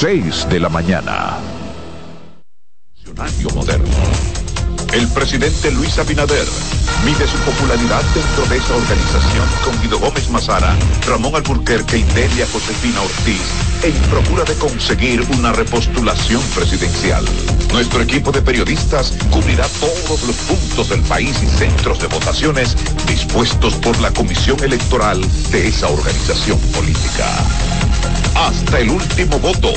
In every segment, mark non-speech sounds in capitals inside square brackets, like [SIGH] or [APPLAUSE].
6 de la mañana. Moderno. El presidente Luis Abinader mide su popularidad dentro de esa organización con Guido Gómez Mazara, Ramón Alburquerque y Delia Josefina Ortiz en procura de conseguir una repostulación presidencial. Nuestro equipo de periodistas cubrirá todos los puntos del país y centros de votaciones dispuestos por la Comisión Electoral de esa organización política. Hasta el último voto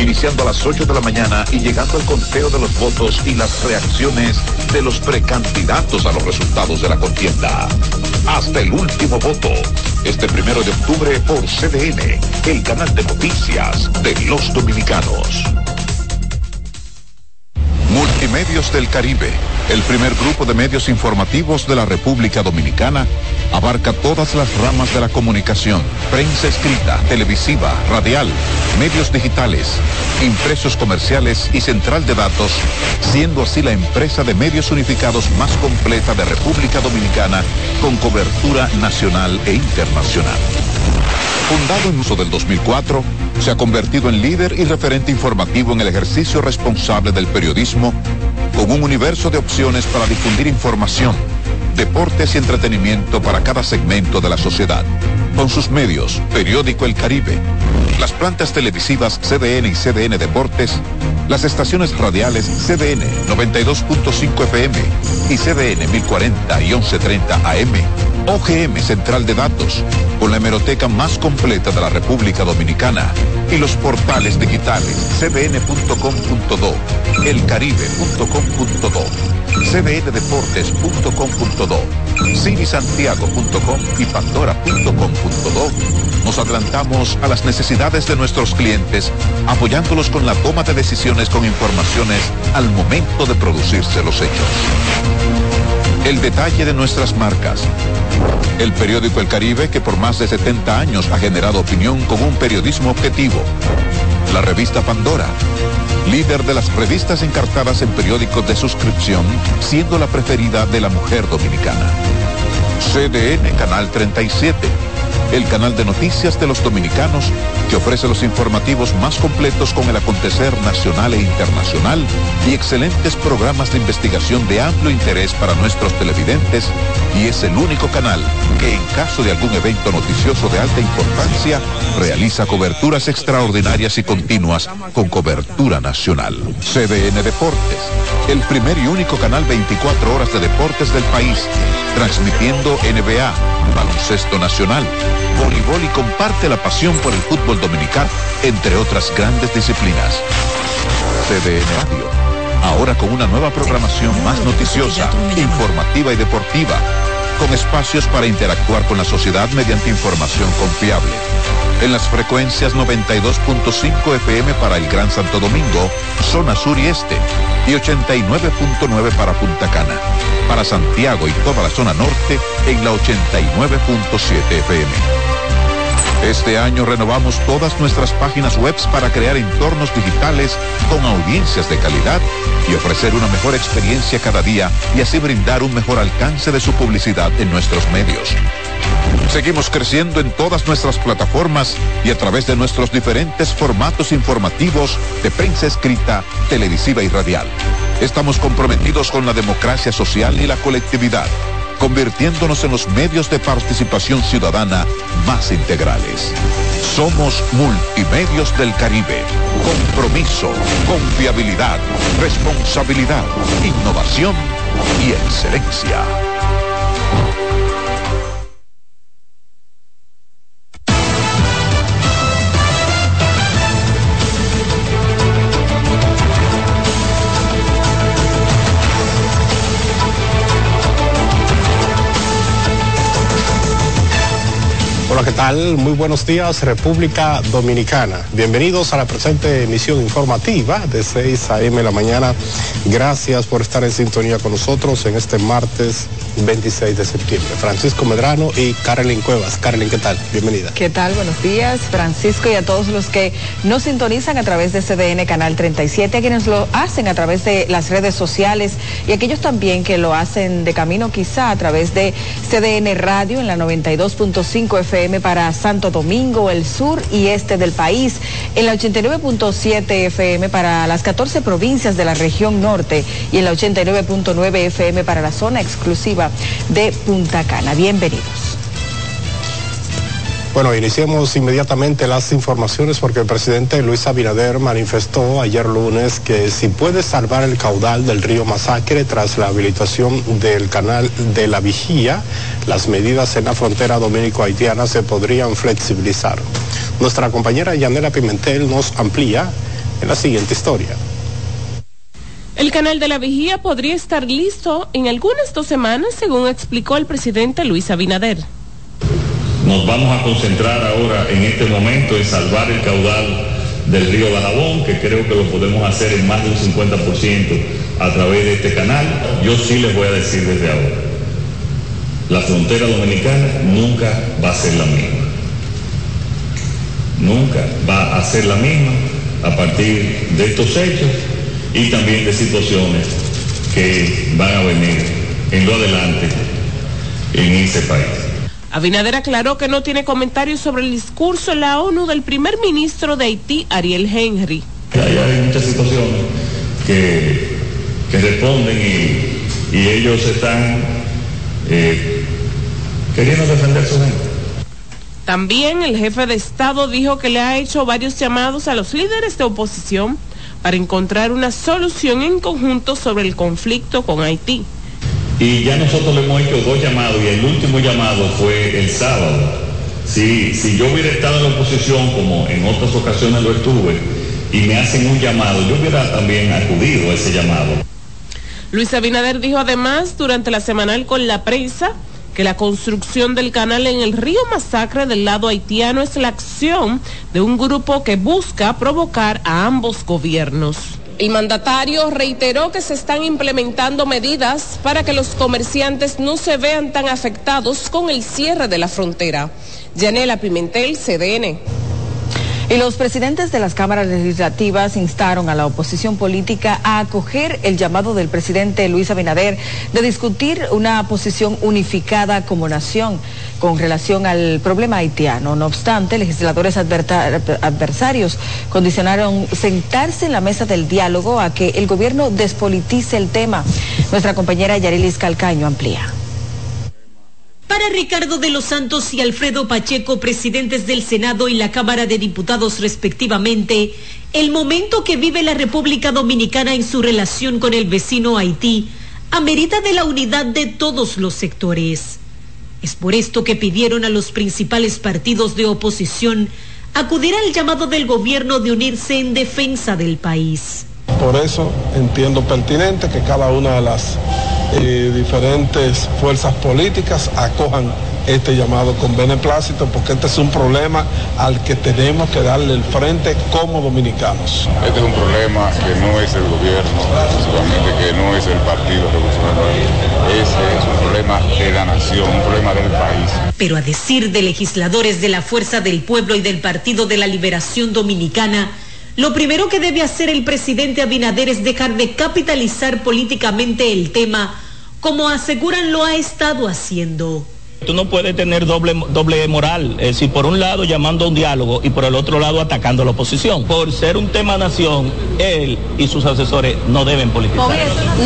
iniciando a las 8 de la mañana y llegando al conteo de los votos y las reacciones de los precandidatos a los resultados de la contienda. Hasta el último voto, este primero de octubre por CDN, el canal de noticias de los dominicanos. Multimedios del Caribe, el primer grupo de medios informativos de la República Dominicana, abarca todas las ramas de la comunicación, prensa escrita, televisiva, radial, medios digitales, impresos comerciales y central de datos, siendo así la empresa de medios unificados más completa de República Dominicana con cobertura nacional e internacional. Fundado en uso del 2004, se ha convertido en líder y referente informativo en el ejercicio responsable del periodismo, con un universo de opciones para difundir información, deportes y entretenimiento para cada segmento de la sociedad. Con sus medios, Periódico El Caribe, las plantas televisivas CDN y CDN Deportes, las estaciones radiales CDN 92.5 FM y CDN 1040 y 1130 AM, OGM Central de Datos, con la hemeroteca más completa de la República Dominicana y los portales digitales cdn.com.do, elcaribe.com.do, cdndeportes.com.do, cinisantiago.com y pandora.com.do. Nos adelantamos a las necesidades de nuestros clientes, apoyándolos con la toma de decisiones con informaciones al momento de producirse los hechos. El detalle de nuestras marcas. El periódico El Caribe que por más de 70 años ha generado opinión con un periodismo objetivo. La revista Pandora, líder de las revistas encartadas en periódicos de suscripción, siendo la preferida de la mujer dominicana. CDN Canal 37 el canal de noticias de los dominicanos que ofrece los informativos más completos con el acontecer nacional e internacional y excelentes programas de investigación de amplio interés para nuestros televidentes y es el único canal que en caso de algún evento noticioso de alta importancia realiza coberturas extraordinarias y continuas con cobertura nacional. CDN Deportes, el primer y único canal 24 horas de deportes del país, transmitiendo NBA, baloncesto nacional, voleibol y comparte la pasión por el fútbol dominicano, entre otras grandes disciplinas. CDN Radio, ahora con una nueva programación más noticiosa, informativa y deportiva, con espacios para interactuar con la sociedad mediante información confiable. En las frecuencias 92.5 FM para el Gran Santo Domingo, zona sur y este, y 89.9 para Punta Cana. Para Santiago y toda la zona norte en la 89.7 FM. Este año renovamos todas nuestras páginas web para crear entornos digitales con audiencias de calidad y ofrecer una mejor experiencia cada día y así brindar un mejor alcance de su publicidad en nuestros medios. Seguimos creciendo en todas nuestras plataformas y a través de nuestros diferentes formatos informativos de prensa escrita, televisiva y radial. Estamos comprometidos con la democracia social y la colectividad convirtiéndonos en los medios de participación ciudadana más integrales. Somos Multimedios del Caribe. Compromiso, confiabilidad, responsabilidad, innovación y excelencia. ¿Qué tal? Muy buenos días, República Dominicana. Bienvenidos a la presente emisión informativa de 6 a.m. la mañana. Gracias por estar en sintonía con nosotros en este martes 26 de septiembre. Francisco Medrano y Carolyn Cuevas. Carolyn, ¿qué tal? Bienvenida. ¿Qué tal? Buenos días, Francisco, y a todos los que nos sintonizan a través de CDN Canal 37, a quienes lo hacen a través de las redes sociales y aquellos también que lo hacen de camino quizá a través de CDN Radio en la 92.5 FM Para Santo Domingo, el sur y este del país, en la 89.7 FM para las 14 provincias de la región norte y en la 89.9 FM para la zona exclusiva de Punta Cana. Bienvenidos. Bueno, iniciemos inmediatamente las informaciones porque el presidente Luis Abinader manifestó ayer lunes que si puede salvar el caudal del río Masacre tras la habilitación del canal de la Vigía, las medidas en la frontera dominico-haitiana se podrían flexibilizar. Nuestra compañera Yanela Pimentel nos amplía en la siguiente historia. El canal de la Vigía podría estar listo en algunas dos semanas, según explicó el presidente Luis Abinader. Nos vamos a concentrar ahora en este momento en salvar el caudal del río Barabón, que creo que lo podemos hacer en más de un 50% a través de este canal. Yo sí les voy a decir desde ahora, la frontera dominicana nunca va a ser la misma. Nunca va a ser la misma a partir de estos hechos y también de situaciones que van a venir en lo adelante en ese país. Abinader aclaró que no tiene comentarios sobre el discurso en la ONU del primer ministro de Haití, Ariel Henry. Hay, muchas situaciones que, responden y, ellos están eh, queriendo defender su gente. También el jefe de Estado dijo que le ha hecho varios llamados a los líderes de oposición para encontrar una solución en conjunto sobre el conflicto con Haití. Y ya nosotros le hemos hecho dos llamados y el último llamado fue el sábado. Si, si yo hubiera estado en la oposición, como en otras ocasiones lo estuve, y me hacen un llamado, yo hubiera también acudido a ese llamado. Luis Abinader dijo además durante la semanal con la prensa que la construcción del canal en el río Masacre del lado haitiano es la acción de un grupo que busca provocar a ambos gobiernos. El mandatario reiteró que se están implementando medidas para que los comerciantes no se vean tan afectados con el cierre de la frontera. Yanela Pimentel, CDN. Y los presidentes de las cámaras legislativas instaron a la oposición política a acoger el llamado del presidente Luis Abinader de discutir una posición unificada como nación con relación al problema haitiano. No obstante, legisladores adversarios condicionaron sentarse en la mesa del diálogo a que el gobierno despolitice el tema. Nuestra compañera Yarilis Calcaño amplía. Para Ricardo de los Santos y Alfredo Pacheco, presidentes del Senado y la Cámara de Diputados respectivamente, el momento que vive la República Dominicana en su relación con el vecino Haití amerita de la unidad de todos los sectores. Es por esto que pidieron a los principales partidos de oposición acudir al llamado del gobierno de unirse en defensa del país. Por eso entiendo pertinente que cada una de las eh, diferentes fuerzas políticas acojan este llamado con beneplácito porque este es un problema al que tenemos que darle el frente como dominicanos. Este es un problema que no es el gobierno, que no es el Partido Revolucionario, ese es un problema de la nación, un problema del país. Pero a decir de legisladores de la Fuerza del Pueblo y del Partido de la Liberación Dominicana, lo primero que debe hacer el presidente Abinader es dejar de capitalizar políticamente el tema, como aseguran lo ha estado haciendo. Tú no puedes tener doble, doble moral, es decir, por un lado llamando a un diálogo y por el otro lado atacando a la oposición. Por ser un tema nación, él y sus asesores no deben politizar.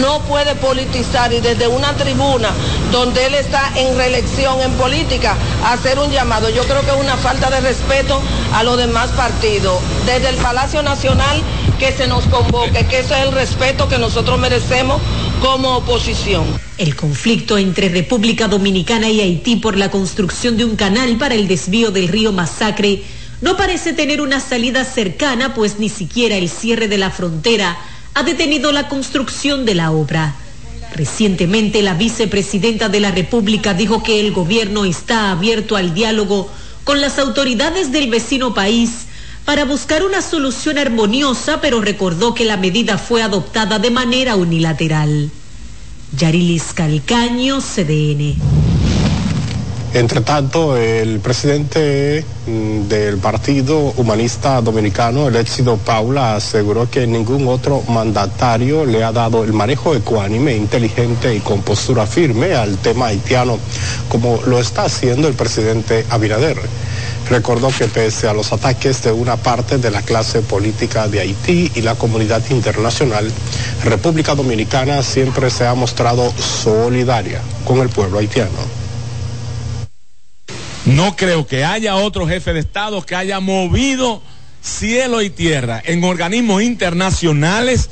No puede politizar y desde una tribuna donde él está en reelección en política, hacer un llamado. Yo creo que es una falta de respeto a los demás partidos. Desde el Palacio Nacional que se nos convoque, que ese es el respeto que nosotros merecemos como oposición. El conflicto entre República Dominicana y Haití por la construcción de un canal para el desvío del río Masacre no parece tener una salida cercana, pues ni siquiera el cierre de la frontera ha detenido la construcción de la obra. Recientemente la vicepresidenta de la República dijo que el gobierno está abierto al diálogo con las autoridades del vecino país para buscar una solución armoniosa, pero recordó que la medida fue adoptada de manera unilateral. Yarilis Calcaño, CDN. Entre tanto, el presidente mm, del Partido Humanista Dominicano, el éxito Paula, aseguró que ningún otro mandatario le ha dado el manejo ecuánime, inteligente y con postura firme al tema haitiano, como lo está haciendo el presidente Abinader. Recordó que pese a los ataques de una parte de la clase política de Haití y la comunidad internacional, República Dominicana siempre se ha mostrado solidaria con el pueblo haitiano. No creo que haya otro jefe de Estado que haya movido cielo y tierra en organismos internacionales,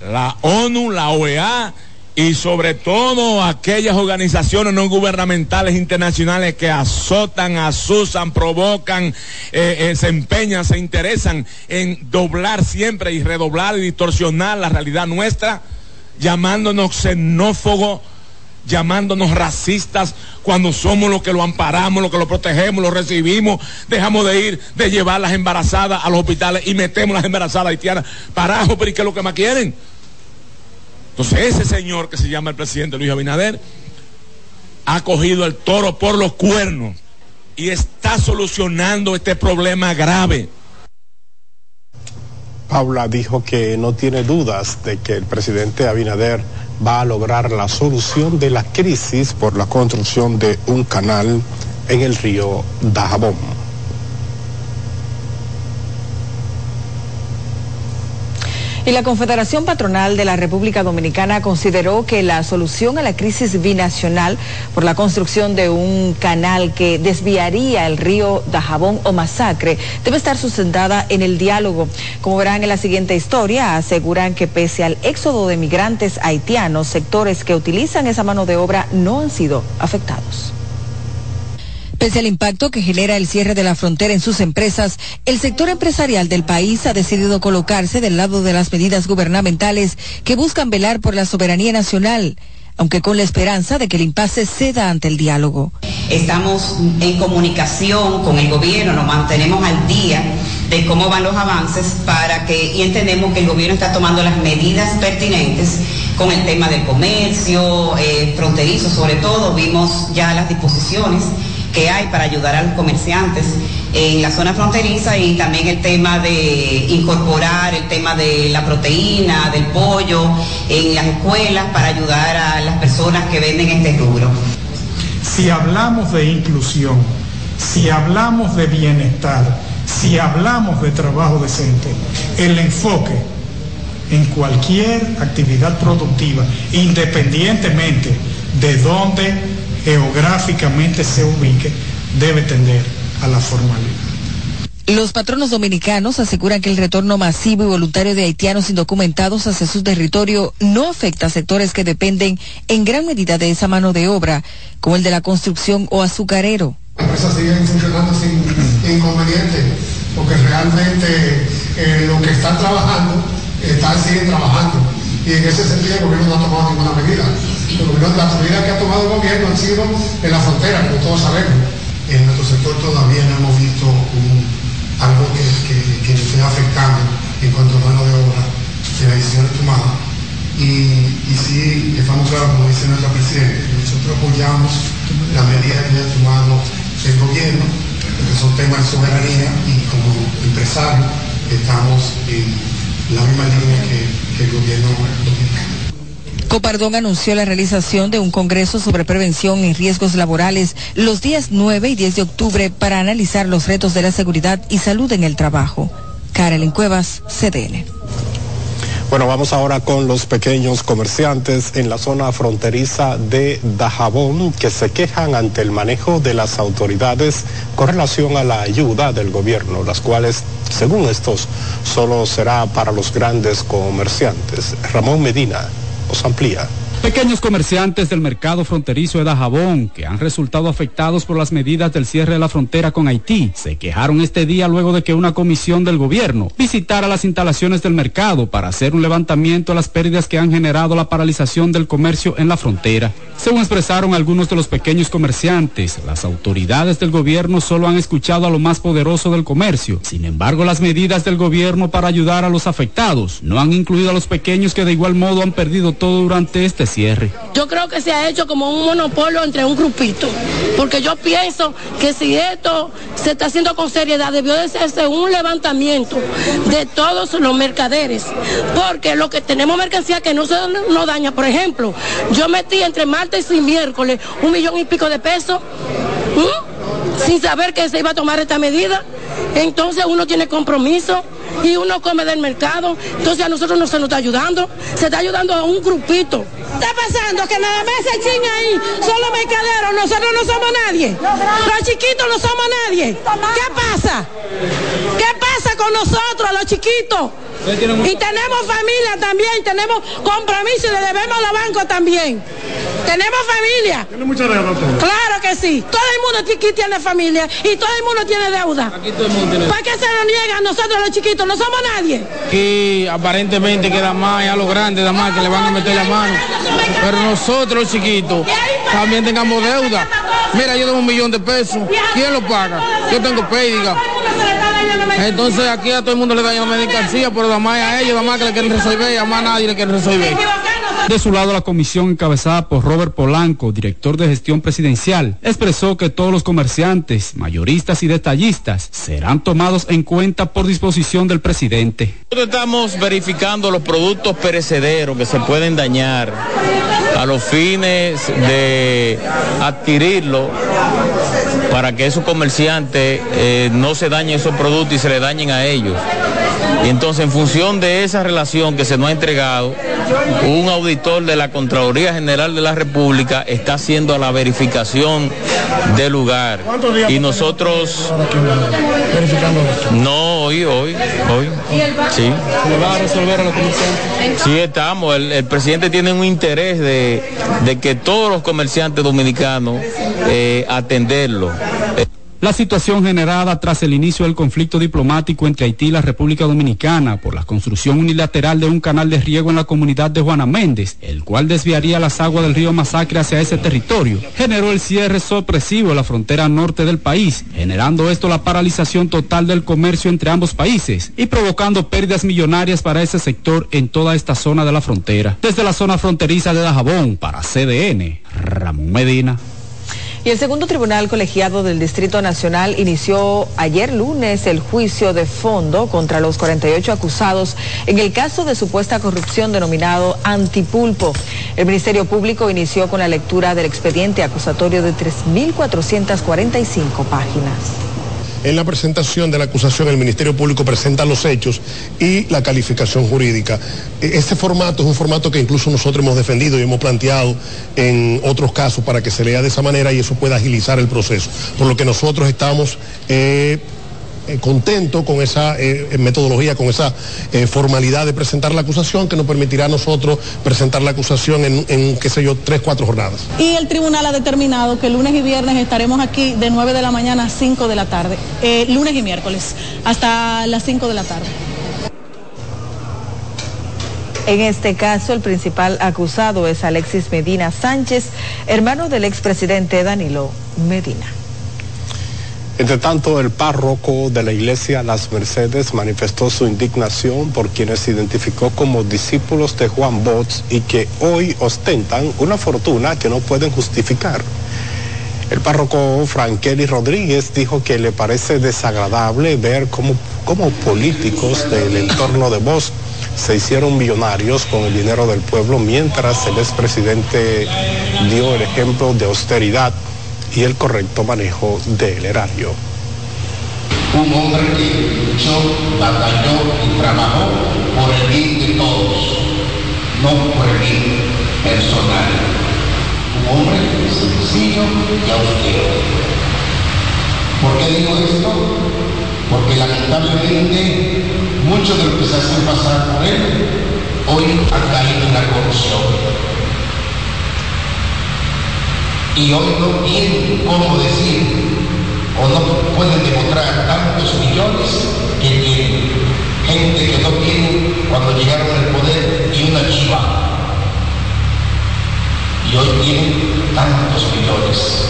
la ONU, la OEA y sobre todo aquellas organizaciones no gubernamentales internacionales que azotan, asusan, provocan, eh, eh, se empeñan, se interesan en doblar siempre y redoblar y distorsionar la realidad nuestra, llamándonos xenófobos llamándonos racistas cuando somos los que lo amparamos, los que lo protegemos, lo recibimos, dejamos de ir, de llevar las embarazadas a los hospitales y metemos las embarazadas haitianas. Parajo, pero ¿y qué es lo que más quieren? Entonces ese señor que se llama el presidente Luis Abinader ha cogido el toro por los cuernos y está solucionando este problema grave. Paula dijo que no tiene dudas de que el presidente Abinader va a lograr la solución de la crisis por la construcción de un canal en el río Dajabón. Y la Confederación Patronal de la República Dominicana consideró que la solución a la crisis binacional por la construcción de un canal que desviaría el río Dajabón o Masacre debe estar sustentada en el diálogo. Como verán en la siguiente historia, aseguran que pese al éxodo de migrantes haitianos, sectores que utilizan esa mano de obra no han sido afectados. Pese al impacto que genera el cierre de la frontera en sus empresas, el sector empresarial del país ha decidido colocarse del lado de las medidas gubernamentales que buscan velar por la soberanía nacional aunque con la esperanza de que el impasse ceda ante el diálogo. Estamos en comunicación con el gobierno, nos mantenemos al día de cómo van los avances para que y entendemos que el gobierno está tomando las medidas pertinentes con el tema del comercio eh, fronterizo, sobre todo vimos ya las disposiciones que hay para ayudar a los comerciantes en la zona fronteriza y también el tema de incorporar el tema de la proteína, del pollo en las escuelas para ayudar a las personas que venden este rubro. Si hablamos de inclusión, si hablamos de bienestar, si hablamos de trabajo decente, el enfoque en cualquier actividad productiva, independientemente de dónde geográficamente se ubique, debe tender a la formalidad. Los patronos dominicanos aseguran que el retorno masivo y voluntario de haitianos indocumentados hacia su territorio no afecta a sectores que dependen en gran medida de esa mano de obra, como el de la construcción o azucarero. Las empresas siguen funcionando sin inconveniente, porque realmente eh, lo que están trabajando, están, siguen trabajando. Y en ese sentido el gobierno no ha tomado ninguna medida las medidas que ha tomado el gobierno han sido en la frontera, como todos sabemos. En nuestro sector todavía no hemos visto algo que, nos esté afectando en cuanto a mano de obra de las decisiones tomadas. Y, y sí, estamos claros, como dice nuestra presidenta, nosotros apoyamos las medidas que ha tomado el gobierno, que son temas de soberanía y como empresarios estamos en la misma línea que, que el gobierno dominicano. Copardón anunció la realización de un congreso sobre prevención y riesgos laborales los días 9 y 10 de octubre para analizar los retos de la seguridad y salud en el trabajo. Karelin Cuevas, CDN. Bueno, vamos ahora con los pequeños comerciantes en la zona fronteriza de Dajabón que se quejan ante el manejo de las autoridades con relación a la ayuda del gobierno, las cuales, según estos, solo será para los grandes comerciantes. Ramón Medina os amplía. Pequeños comerciantes del mercado fronterizo de Dajabón, que han resultado afectados por las medidas del cierre de la frontera con Haití, se quejaron este día luego de que una comisión del gobierno visitara las instalaciones del mercado para hacer un levantamiento a las pérdidas que han generado la paralización del comercio en la frontera. Según expresaron algunos de los pequeños comerciantes, las autoridades del gobierno solo han escuchado a lo más poderoso del comercio. Sin embargo, las medidas del gobierno para ayudar a los afectados no han incluido a los pequeños que de igual modo han perdido todo durante este este cierre. Yo creo que se ha hecho como un monopolio entre un grupito, porque yo pienso que si esto se está haciendo con seriedad, debió de hacerse un levantamiento de todos los mercaderes, porque lo que tenemos mercancía que no se nos daña, por ejemplo, yo metí entre martes y miércoles un millón y pico de pesos sin saber que se iba a tomar esta medida. Entonces uno tiene compromiso y uno come del mercado. Entonces a nosotros no se nos está ayudando, se está ayudando a un grupito. Está pasando que nada más ese ching ahí son los mercaderos, nosotros no somos nadie. Los chiquitos no somos nadie. ¿Qué pasa? ¿Qué pasa con nosotros, los chiquitos? Y tenemos familia también, tenemos compromiso y le debemos a los bancos también. Tenemos familia. ¿Tiene mucha deuda Claro que sí. Todo el mundo aquí tiene familia y todo el mundo tiene deuda. Aquí todo el mundo tiene ¿Por qué se nos niega a nosotros los chiquitos? No somos nadie. Aquí aparentemente queda más a los grandes, nada más que le van a meter la mano. Pero nosotros los chiquitos también tengamos deuda. Mira, yo tengo un millón de pesos. ¿Quién lo paga? Yo tengo pérdida. Entonces aquí a todo el mundo le dañan la mercancía, pero nada más a ellos, nada más que le quieren resolver, y a más nadie le quieren resolver. De su lado, la comisión encabezada por Robert Polanco, director de gestión presidencial, expresó que todos los comerciantes, mayoristas y detallistas serán tomados en cuenta por disposición del presidente. Nosotros estamos verificando los productos perecederos que se pueden dañar a los fines de adquirirlo para que esos comerciantes eh, no se dañen esos productos y se le dañen a ellos. Y entonces, en función de esa relación que se nos ha entregado, un auditor de la Contraloría General de la República está haciendo la verificación del lugar. Y nosotros... No, hoy, hoy, hoy. Sí. ¿Se va a resolver a los comerciantes? Sí, estamos. El, el presidente tiene un interés de, de, que todos los comerciantes dominicanos eh, atenderlo. La situación generada tras el inicio del conflicto diplomático entre Haití y la República Dominicana por la construcción unilateral de un canal de riego en la comunidad de Juana Méndez, el cual desviaría las aguas del río Masacre hacia ese territorio, generó el cierre sorpresivo en la frontera norte del país, generando esto la paralización total del comercio entre ambos países y provocando pérdidas millonarias para ese sector en toda esta zona de la frontera. Desde la zona fronteriza de Dajabón, para CDN, Ramón Medina. Y el segundo tribunal colegiado del Distrito Nacional inició ayer lunes el juicio de fondo contra los 48 acusados en el caso de supuesta corrupción denominado Antipulpo. El Ministerio Público inició con la lectura del expediente acusatorio de 3.445 páginas. En la presentación de la acusación, el Ministerio Público presenta los hechos y la calificación jurídica. Este formato es un formato que incluso nosotros hemos defendido y hemos planteado en otros casos para que se lea de esa manera y eso pueda agilizar el proceso. Por lo que nosotros estamos... Eh, eh, contento con esa eh, metodología, con esa eh, formalidad de presentar la acusación que nos permitirá a nosotros presentar la acusación en, en, qué sé yo, tres, cuatro jornadas. Y el tribunal ha determinado que lunes y viernes estaremos aquí de 9 de la mañana a 5 de la tarde, lunes y miércoles, hasta las 5 de la tarde. En este caso, el principal acusado es Alexis Medina Sánchez, hermano del expresidente Danilo Medina. Entre tanto, el párroco de la iglesia Las Mercedes manifestó su indignación por quienes se identificó como discípulos de Juan Bots y que hoy ostentan una fortuna que no pueden justificar. El párroco Frankelly Rodríguez dijo que le parece desagradable ver cómo, cómo políticos del entorno de Bosch se hicieron millonarios con el dinero del pueblo mientras el expresidente dio el ejemplo de austeridad y el correcto manejo del erario. Un hombre que luchó, batalló y trabajó por el bien de todos, no por el bien personal. Un hombre sencillo y austero. ¿Por qué digo esto? Porque lamentablemente muchos de los que se hacen pasar por él hoy han caído en la corrupción y hoy no tienen cómo decir o no pueden demostrar tantos millones que tienen. Gente que no tiene cuando llegaron al poder y una chiva. Y hoy tienen tantos millones.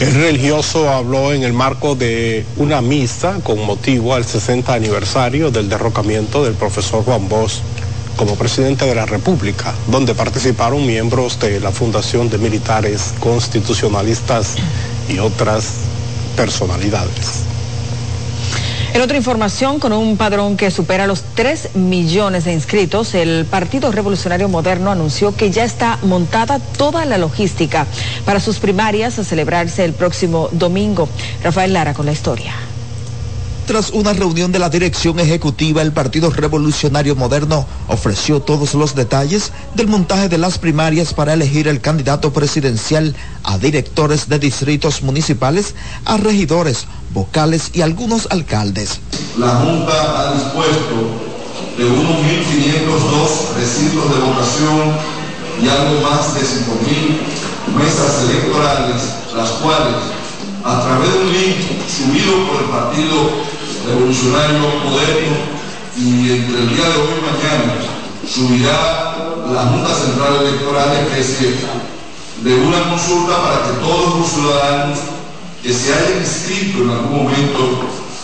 El religioso habló en el marco de una misa con motivo al 60 aniversario del derrocamiento del profesor Juan Bosch como presidente de la República, donde participaron miembros de la Fundación de Militares Constitucionalistas y otras personalidades. En otra información, con un padrón que supera los 3 millones de inscritos, el Partido Revolucionario Moderno anunció que ya está montada toda la logística para sus primarias a celebrarse el próximo domingo. Rafael Lara con la historia. Tras una reunión de la dirección ejecutiva, el Partido Revolucionario Moderno ofreció todos los detalles del montaje de las primarias para elegir el candidato presidencial a directores de distritos municipales, a regidores, vocales y algunos alcaldes. La Junta ha dispuesto de unos 1.502 recintos de votación y algo más de 5.000 mesas electorales, las cuales, a través de un link subido por el Partido revolucionario moderno y entre el día de hoy y mañana subirá la Junta Central Electoral especie de una consulta para que todos los ciudadanos que se hayan inscrito en algún momento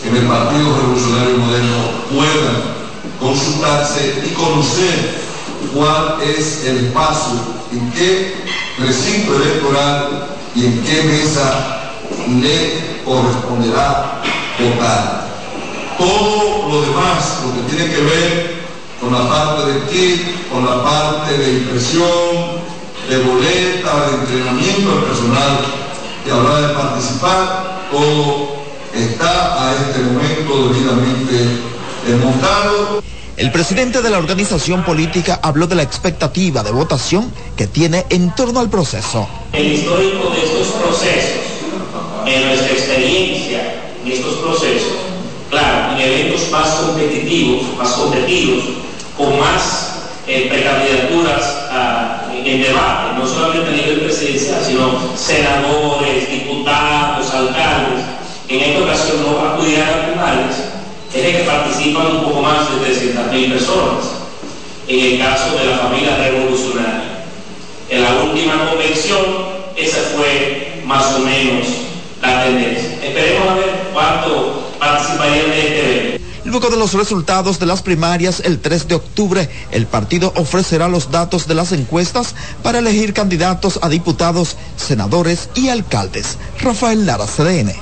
en el Partido Revolucionario Moderno puedan consultarse y conocer cuál es el paso, en qué recinto electoral y en qué mesa le corresponderá votar todo lo demás, lo que tiene que ver con la parte de kit, con la parte de impresión, de boleta, de entrenamiento del personal que habrá de participar, todo está a este momento debidamente desmontado. El presidente de la organización política habló de la expectativa de votación que tiene en torno al proceso. El histórico de estos procesos, en nuestra experiencia en estos procesos, eventos más competitivos, más competidos, con más eh, precandidaturas en debate, no solamente a nivel presidencial, sino senadores, diputados, alcaldes. En esta ocasión no acudirán a es de que participan un poco más de 300.000 personas. En el caso de la familia revolucionaria. En la última convención, esa fue más o menos la tendencia. Esperemos a ver cuánto de este. Luego de los resultados de las primarias el 3 de octubre, el partido ofrecerá los datos de las encuestas para elegir candidatos a diputados, senadores y alcaldes. Rafael Lara, CDN.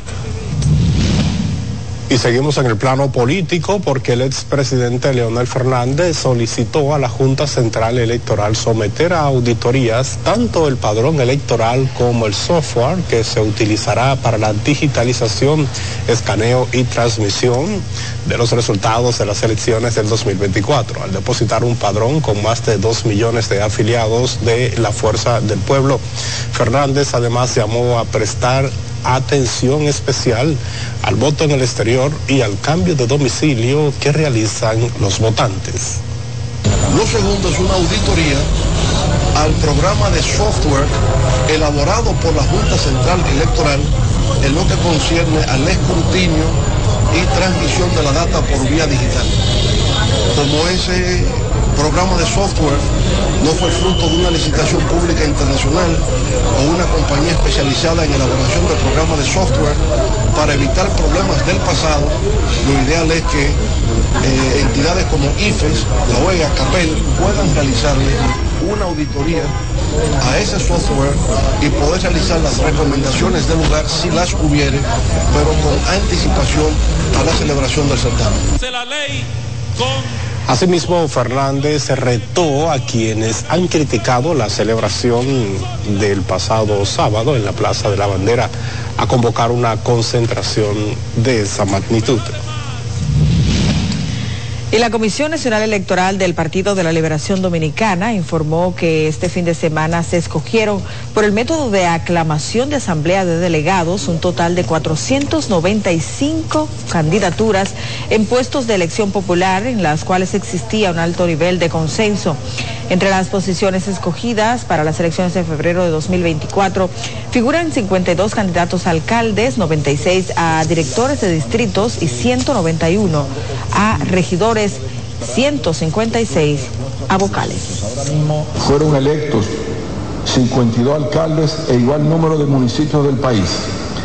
Y seguimos en el plano político porque el expresidente Leonel Fernández solicitó a la Junta Central Electoral someter a auditorías tanto el padrón electoral como el software que se utilizará para la digitalización, escaneo y transmisión de los resultados de las elecciones del 2024. Al depositar un padrón con más de dos millones de afiliados de la Fuerza del Pueblo, Fernández además llamó a prestar atención especial al voto en el exterior y al cambio de domicilio que realizan los votantes. Lo segundo es una auditoría al programa de software elaborado por la Junta Central Electoral en lo que concierne al escrutinio y transmisión de la data por vía digital. Como ese programa de software no fue fruto de una licitación pública internacional o una compañía especializada en elaboración de programas de software para evitar problemas del pasado, lo ideal es que eh, entidades como IFES, la OEA, CAPEL puedan realizarle una auditoría a ese software y poder realizar las recomendaciones del lugar si las hubiere, pero con anticipación a la celebración del certamen. Asimismo, Fernández retó a quienes han criticado la celebración del pasado sábado en la Plaza de la Bandera a convocar una concentración de esa magnitud. Y la Comisión Nacional Electoral del Partido de la Liberación Dominicana informó que este fin de semana se escogieron por el método de aclamación de asamblea de delegados un total de 495 candidaturas en puestos de elección popular en las cuales existía un alto nivel de consenso. Entre las posiciones escogidas para las elecciones de febrero de 2024 figuran 52 candidatos a alcaldes, 96 a directores de distritos y 191 a regidores, 156 a vocales. Fueron electos 52 alcaldes e igual número de municipios del país,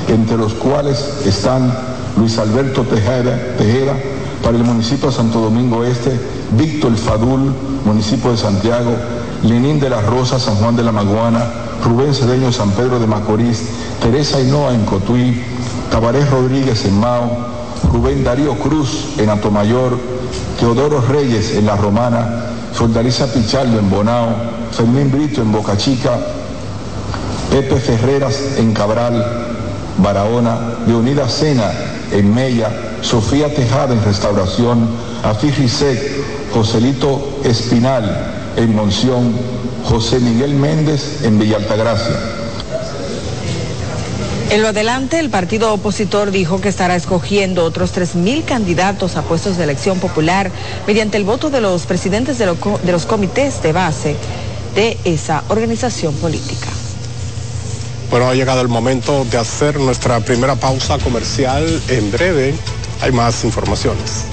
entre los cuales están Luis Alberto Tejera, Tejera para el municipio de Santo Domingo Este, Víctor Fadul, municipio de Santiago, Lenín de la Rosa, San Juan de la Maguana, Rubén Cedeño, San Pedro de Macorís, Teresa Hinoa en Cotuí, Tabarés Rodríguez en Mao, Rubén Darío Cruz en Atomayor, Teodoro Reyes en La Romana, Soldaliza Pichardo en Bonao, Fermín Brito en Boca Chica, Pepe Ferreras en Cabral, Barahona, Leonida Sena en Mella, Sofía Tejada en Restauración, Afi Risek, Joselito Espinal en Monción, José Miguel Méndez en Villa Altagracia. En lo adelante, el partido opositor dijo que estará escogiendo otros 3.000 candidatos a puestos de elección popular mediante el voto de los presidentes de, lo, de los comités de base de esa organización política. Bueno, ha llegado el momento de hacer nuestra primera pausa comercial. En breve hay más informaciones.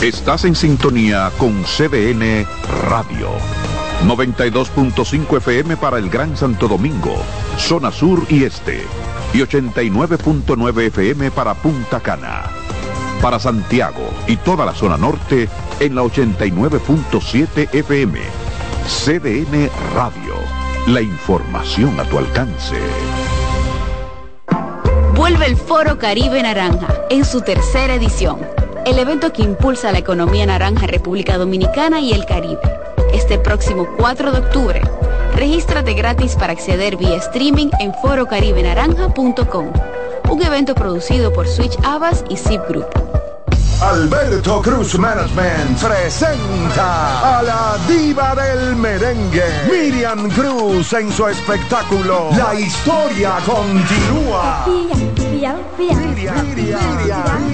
Estás en sintonía con CDN Radio. 92.5 FM para el Gran Santo Domingo, zona sur y este. Y 89.9 FM para Punta Cana. Para Santiago y toda la zona norte en la 89.7 FM. CDN Radio. La información a tu alcance. Vuelve el Foro Caribe Naranja en su tercera edición. El evento que impulsa la economía naranja República Dominicana y el Caribe. Este próximo 4 de octubre. Regístrate gratis para acceder vía streaming en forocaribenaranja.com. Un evento producido por Switch Abbas y Zip Group. Alberto Cruz Management presenta a la diva del merengue, Miriam Cruz en su espectáculo La historia continúa. Miriam, Miriam, Miriam, Miriam.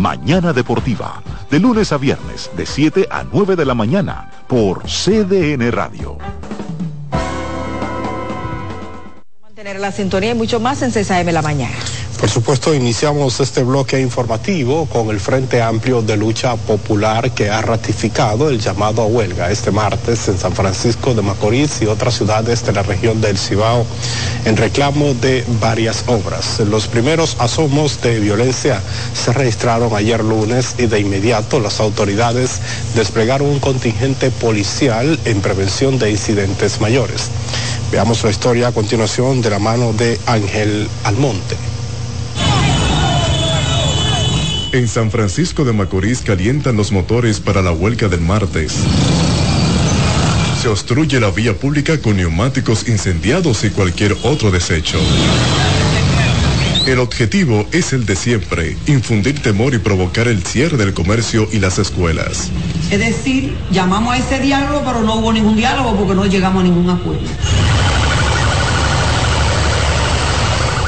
Mañana Deportiva, de lunes a viernes, de 7 a 9 de la mañana, por CDN Radio. Mantener la sintonía y mucho más en 6 AM la mañana. Por supuesto, iniciamos este bloque informativo con el Frente Amplio de Lucha Popular que ha ratificado el llamado a huelga este martes en San Francisco de Macorís y otras ciudades de la región del Cibao en reclamo de varias obras. Los primeros asomos de violencia se registraron ayer lunes y de inmediato las autoridades desplegaron un contingente policial en prevención de incidentes mayores. Veamos la historia a continuación de la mano de Ángel Almonte. En San Francisco de Macorís calientan los motores para la huelga del martes. Se obstruye la vía pública con neumáticos incendiados y cualquier otro desecho. El objetivo es el de siempre, infundir temor y provocar el cierre del comercio y las escuelas. Es decir, llamamos a ese diálogo, pero no hubo ningún diálogo porque no llegamos a ningún acuerdo.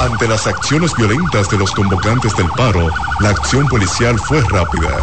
Ante las acciones violentas de los convocantes del paro, la acción policial fue rápida.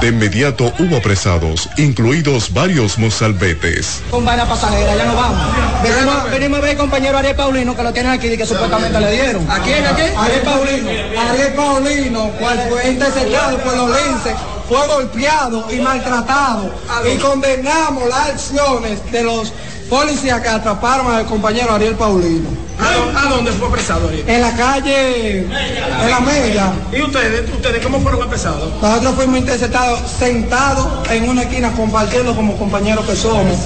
De inmediato hubo apresados, incluidos varios mozalbetes. Con vaina pasajera, ya no vamos. Venimos, venimos a ver compañero Ariel Paulino que lo tienen aquí y que supuestamente le dieron. ¿A quién? ¿A quién? Ariel Paulino. Ariel Paulino, cual fue interceptado por los linces, fue golpeado y maltratado. Y condenamos las acciones de los policías que atraparon al compañero Ariel Paulino. ¿A, dónde fue apresado Ariel? En la calle, en la Mella. ¿Y ustedes, ustedes cómo fueron apresados? Nosotros fuimos interceptados sentados en una esquina compartiendo como compañeros que somos.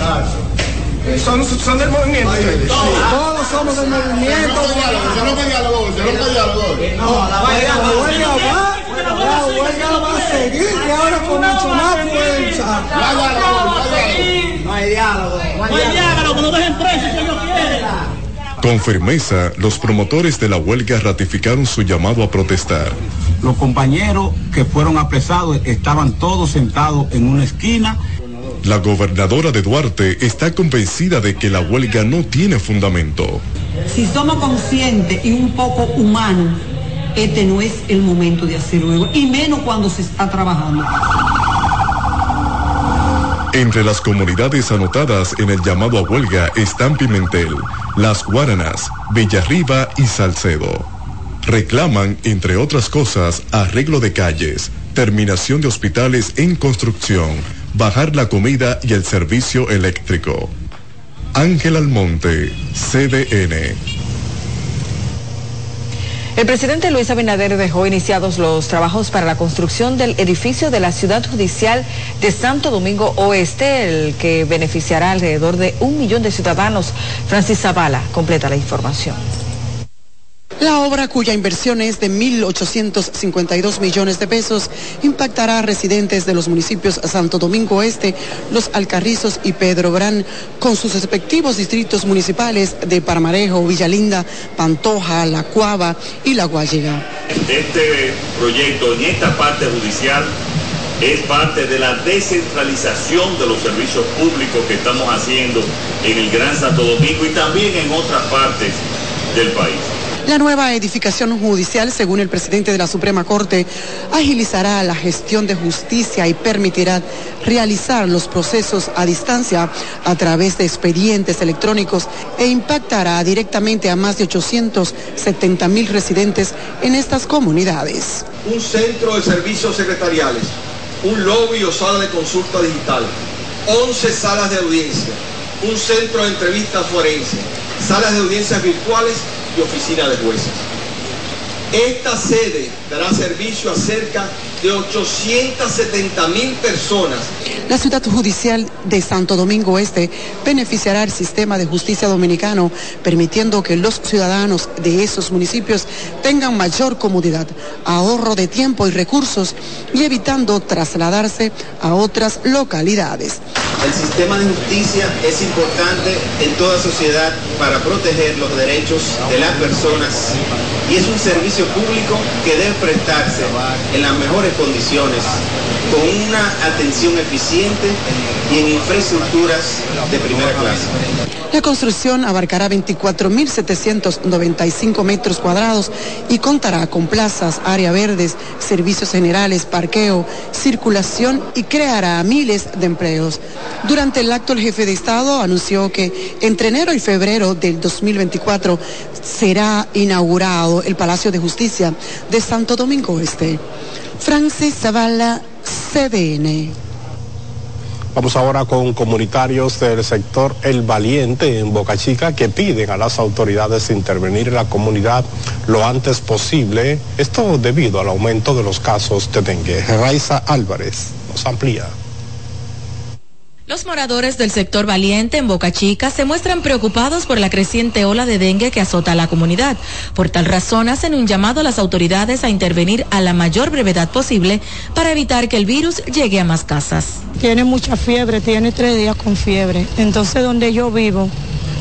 ¿Son, son del movimiento? Todos somos del movimiento. Yo no no. No, la huelga va, a seguir y ahora con mucho más fuerza. No hay diálogo. No hay diálogo, que no dejen presos si ellos quieren. Con firmeza, los promotores de la huelga ratificaron su llamado a protestar. Los compañeros que fueron apresados estaban todos sentados en una esquina. La gobernadora de Duarte está convencida de que la huelga no tiene fundamento. Si somos conscientes y un poco humanos, este no es el momento de hacer luego, y menos cuando se está trabajando. Entre las comunidades anotadas en el llamado a huelga están Pimentel, Las Guaranas, Villarriba y Salcedo. Reclaman, entre otras cosas, arreglo de calles, terminación de hospitales en construcción, bajar la comida y el servicio eléctrico. Ángel Almonte, CDN. El presidente Luis Abinader dejó iniciados los trabajos para la construcción del edificio de la Ciudad Judicial de Santo Domingo Oeste, el que beneficiará alrededor de un millón de ciudadanos. Francis Zavala completa la información. La obra, cuya inversión es de 1.852 millones de pesos, impactará a residentes de los municipios Santo Domingo Este, Los Alcarrizos y Pedro Brán, con sus respectivos distritos municipales de Parmarejo, Villalinda, Pantoja, La Cuava y La Guayiga. Este proyecto en esta parte judicial es parte de la descentralización de los servicios públicos que estamos haciendo en el Gran Santo Domingo y también en otras partes del país. La nueva edificación judicial, según el presidente de la Suprema Corte, agilizará la gestión de justicia y permitirá realizar los procesos a distancia a través de expedientes electrónicos e impactará directamente a más de 870 mil residentes en estas comunidades. Un centro de servicios secretariales, un lobby o sala de consulta digital, 11 salas de audiencia, un centro de entrevistas forenses, salas de audiencias virtuales y oficina de jueces. Esta sede dará servicio a cerca de 870 mil personas. La ciudad judicial de Santo Domingo Este beneficiará al sistema de justicia dominicano, permitiendo que los ciudadanos de esos municipios tengan mayor comodidad, ahorro de tiempo y recursos y evitando trasladarse a otras localidades. El sistema de justicia es importante en toda sociedad para proteger los derechos de las personas y es un servicio público que debe prestarse en las mejores condiciones, con una atención eficiente y en infraestructuras de primera clase. La construcción abarcará 24.795 metros cuadrados y contará con plazas, áreas verdes, servicios generales, parqueo, circulación y creará miles de empleos. Durante el acto el jefe de Estado anunció que entre enero y febrero del 2024 será inaugurado el Palacio de Justicia de Santo Domingo Este. Francis Zavala, CDN. Vamos ahora con comunitarios del sector El Valiente en Boca Chica que piden a las autoridades intervenir en la comunidad lo antes posible. Esto debido al aumento de los casos de dengue. Raiza Álvarez nos amplía. Los moradores del sector Valiente en Boca Chica se muestran preocupados por la creciente ola de dengue que azota a la comunidad. Por tal razón hacen un llamado a las autoridades a intervenir a la mayor brevedad posible para evitar que el virus llegue a más casas. Tiene mucha fiebre, tiene tres días con fiebre. Entonces donde yo vivo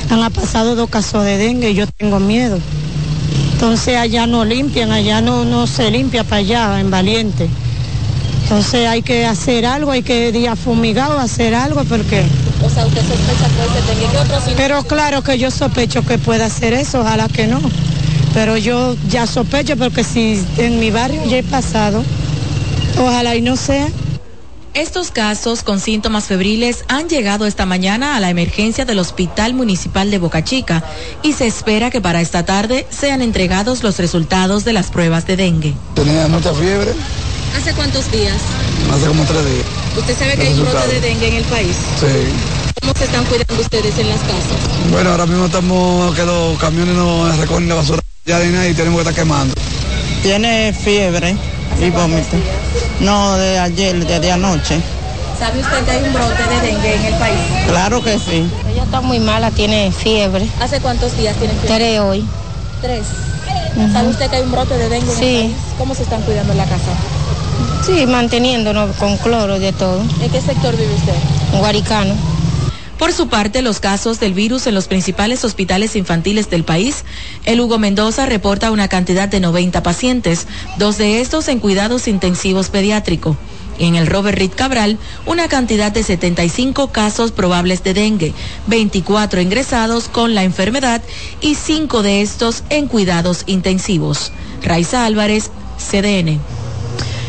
han pasado dos casos de dengue y yo tengo miedo. Entonces allá no limpian, allá no, no se limpia para allá, en Valiente. Entonces hay que hacer algo, hay que día fumigado hacer algo porque... O sea, usted sospecha que dengue, ¿qué otros Pero claro que yo sospecho que pueda hacer eso, ojalá que no. Pero yo ya sospecho porque si en mi barrio ya he pasado, ojalá y no sea. Estos casos con síntomas febriles han llegado esta mañana a la emergencia del Hospital Municipal de Boca Chica y se espera que para esta tarde sean entregados los resultados de las pruebas de dengue. Tenía mucha fiebre, ¿Hace cuántos días? hace como tres días. ¿Usted sabe que hay un brote de dengue en el país? Sí. ¿Cómo se están cuidando ustedes en las casas? Bueno, ahora mismo estamos que los camiones no recogen la basura ya de nada y tenemos que estar quemando. Tiene fiebre y vómito. No, de ayer, desde anoche. ¿Sabe usted que hay un brote de dengue en el país? Claro que sí. Ella está muy mala, tiene fiebre. ¿Hace cuántos días tiene fiebre? Tres hoy. Tres. ¿Sabe usted que hay un brote de dengue en Sí. el país? ¿Cómo se están cuidando en la casa? Sí, manteniéndonos con cloro y de todo. ¿En qué sector vive usted? Guaricano. Por su parte, los casos del virus en los principales hospitales infantiles del país, el Hugo Mendoza reporta una cantidad de 90 pacientes, dos de estos en cuidados intensivos pediátrico. Y en el Robert Reed Cabral, una cantidad de 75 casos probables de dengue, 24 ingresados con la enfermedad y 5 de estos en cuidados intensivos. Raiza Álvarez, CDN.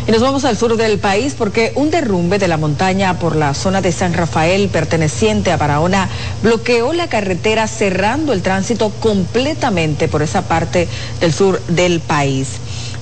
Y nos vamos al sur del país porque un derrumbe de la montaña por la zona de San Rafael perteneciente a Barahona bloqueó la carretera cerrando el tránsito completamente por esa parte del sur del país.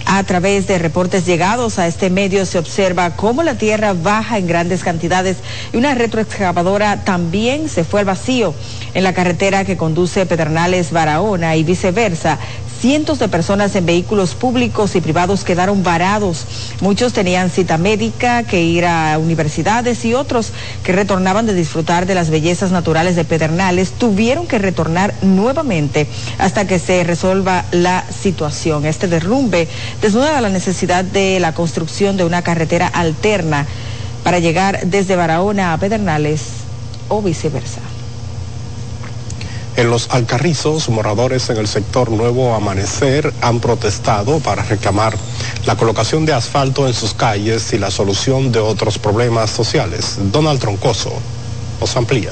A través de reportes llegados a este medio se observa cómo la tierra baja en grandes cantidades y una retroexcavadora también se fue al vacío en la carretera que conduce Pedernales Barahona y viceversa. Cientos de personas en vehículos públicos y privados quedaron varados. Muchos tenían cita médica, que ir a universidades y otros que retornaban de disfrutar de las bellezas naturales de Pedernales tuvieron que retornar nuevamente hasta que se resuelva la situación. Este derrumbe desnuda la necesidad de la construcción de una carretera alterna para llegar desde Barahona a Pedernales o viceversa. En los Alcarrizos, moradores en el sector Nuevo Amanecer han protestado para reclamar la colocación de asfalto en sus calles y la solución de otros problemas sociales. Donald Troncoso nos amplía.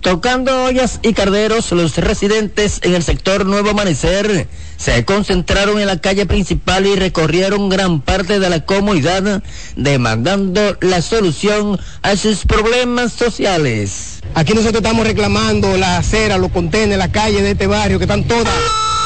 Tocando ollas y carderos, los residentes en el sector Nuevo Amanecer se concentraron en la calle principal y recorrieron gran parte de la comunidad demandando la solución a sus problemas sociales. Aquí nosotros estamos reclamando la acera, los contenedores, la calle de este barrio que están todas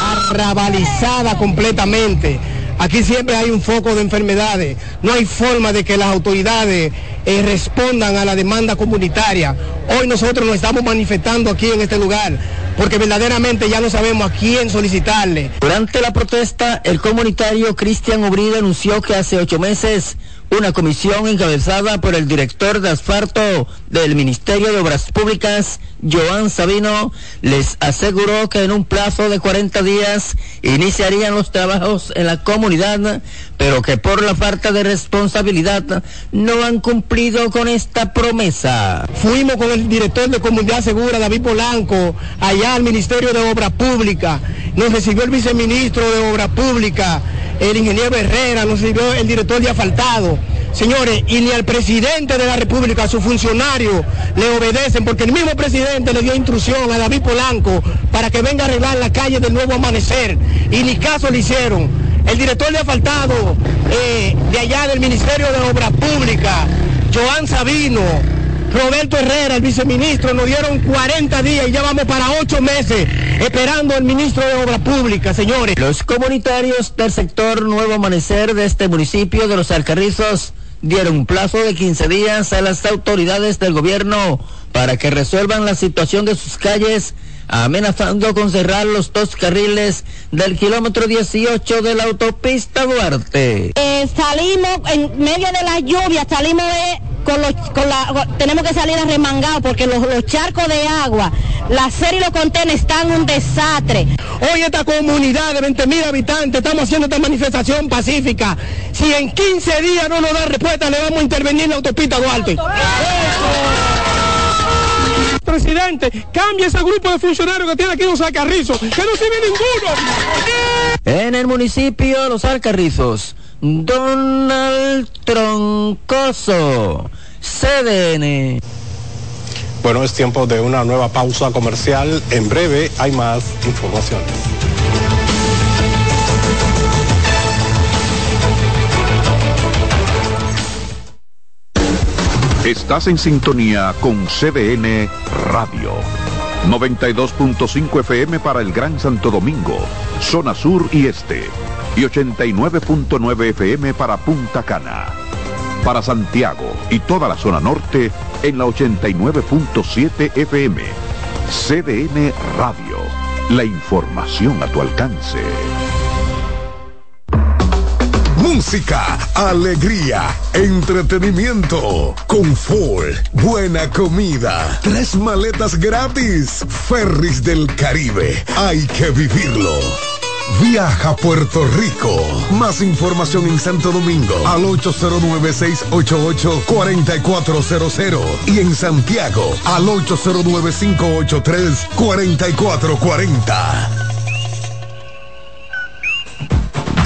arrabalizadas completamente. Aquí siempre hay un foco de enfermedades. No hay forma de que las autoridades eh, respondan a la demanda comunitaria. Hoy nosotros nos estamos manifestando aquí en este lugar porque verdaderamente ya no sabemos a quién solicitarle. Durante la protesta, el comunitario Cristian Obrida anunció que hace ocho meses una comisión encabezada por el director de asfalto del Ministerio de Obras Públicas, Joan Sabino, les aseguró que en un plazo de 40 días iniciarían los trabajos en la comunidad, pero que por la falta de responsabilidad no han cumplido con esta promesa. Fuimos con el director de Comunidad Segura, David Polanco, allá al Ministerio de Obras Públicas. Nos recibió el viceministro de Obras Públicas, el ingeniero Herrera, nos recibió el director de asfaltado. Señores, y ni al presidente de la República, a sus funcionarios, le obedecen, porque el mismo presidente le dio instrucción a David Polanco para que venga a arreglar la calle del nuevo amanecer, y ni caso le hicieron. El director de asfaltado eh, de allá del Ministerio de Obras Públicas, Joan Sabino, Roberto Herrera, el viceministro, nos dieron 40 días y ya vamos para 8 meses esperando al ministro de Obras Públicas, señores. Los comunitarios del sector Nuevo Amanecer de este municipio de Los Alcarrizos dieron un plazo de 15 días a las autoridades del gobierno para que resuelvan la situación de sus calles, amenazando con cerrar los dos carriles del kilómetro 18 de la autopista Duarte. Eh, salimos en medio de la lluvia, salimos de, con los, con la, tenemos que salir arremangados porque los, los charcos de agua, la serie y los contenedores están un desastre. Hoy esta comunidad de 20 mil habitantes estamos haciendo esta manifestación pacífica. Si en 15 días no nos dan respuesta, le vamos a intervenir en la autopista Duarte. Presidente, cambie ese grupo de funcionarios que tiene aquí los Alcarrizos, que no sirve ninguno. En el municipio Los Alcarrizos, Donald Troncoso, CDN. Bueno, es tiempo de una nueva pausa comercial. En breve hay más informaciones. Estás en sintonía con CDN Radio. 92.5 FM para el Gran Santo Domingo, zona sur y este. Y 89.9 FM para Punta Cana. Para Santiago y toda la zona norte en la 89.7 FM. CDN Radio. La información a tu alcance. música, alegría, entretenimiento, confort, buena comida, tres maletas gratis. Ferris del Caribe. Hay que vivirlo. Viaja a Puerto Rico. Más información en Santo Domingo al 809-688-4400 y en Santiago al 809-583-4440.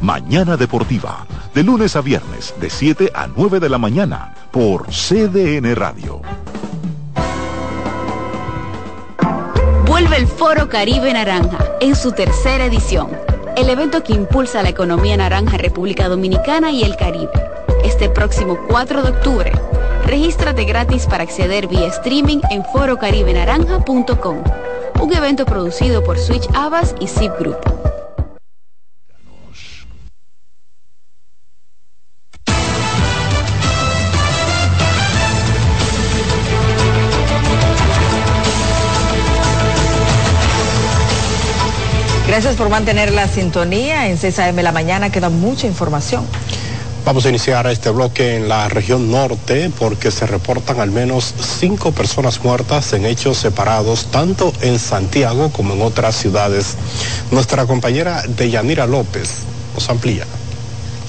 Mañana Deportiva, de lunes a viernes, de 7 a 9 de la mañana, por CDN Radio. Vuelve el Foro Caribe Naranja en su tercera edición, el evento que impulsa la economía naranja República Dominicana y el Caribe. Este próximo 4 de octubre, regístrate gratis para acceder vía streaming en forocaribenaranja.com, un evento producido por Switch Abbas y Zip Group. Gracias por mantener la sintonía. En 6 AM la mañana queda mucha información. Vamos a iniciar este bloque en la región norte porque se reportan al menos cinco personas muertas en hechos separados tanto en Santiago como en otras ciudades. Nuestra compañera Deyanira López nos amplía.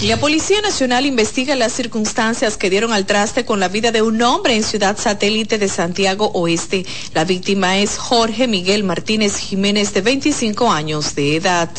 La Policía Nacional investiga las circunstancias que dieron al traste con la vida de un hombre en ciudad satélite de Santiago Oeste. La víctima es Jorge Miguel Martínez Jiménez, de 25 años de edad.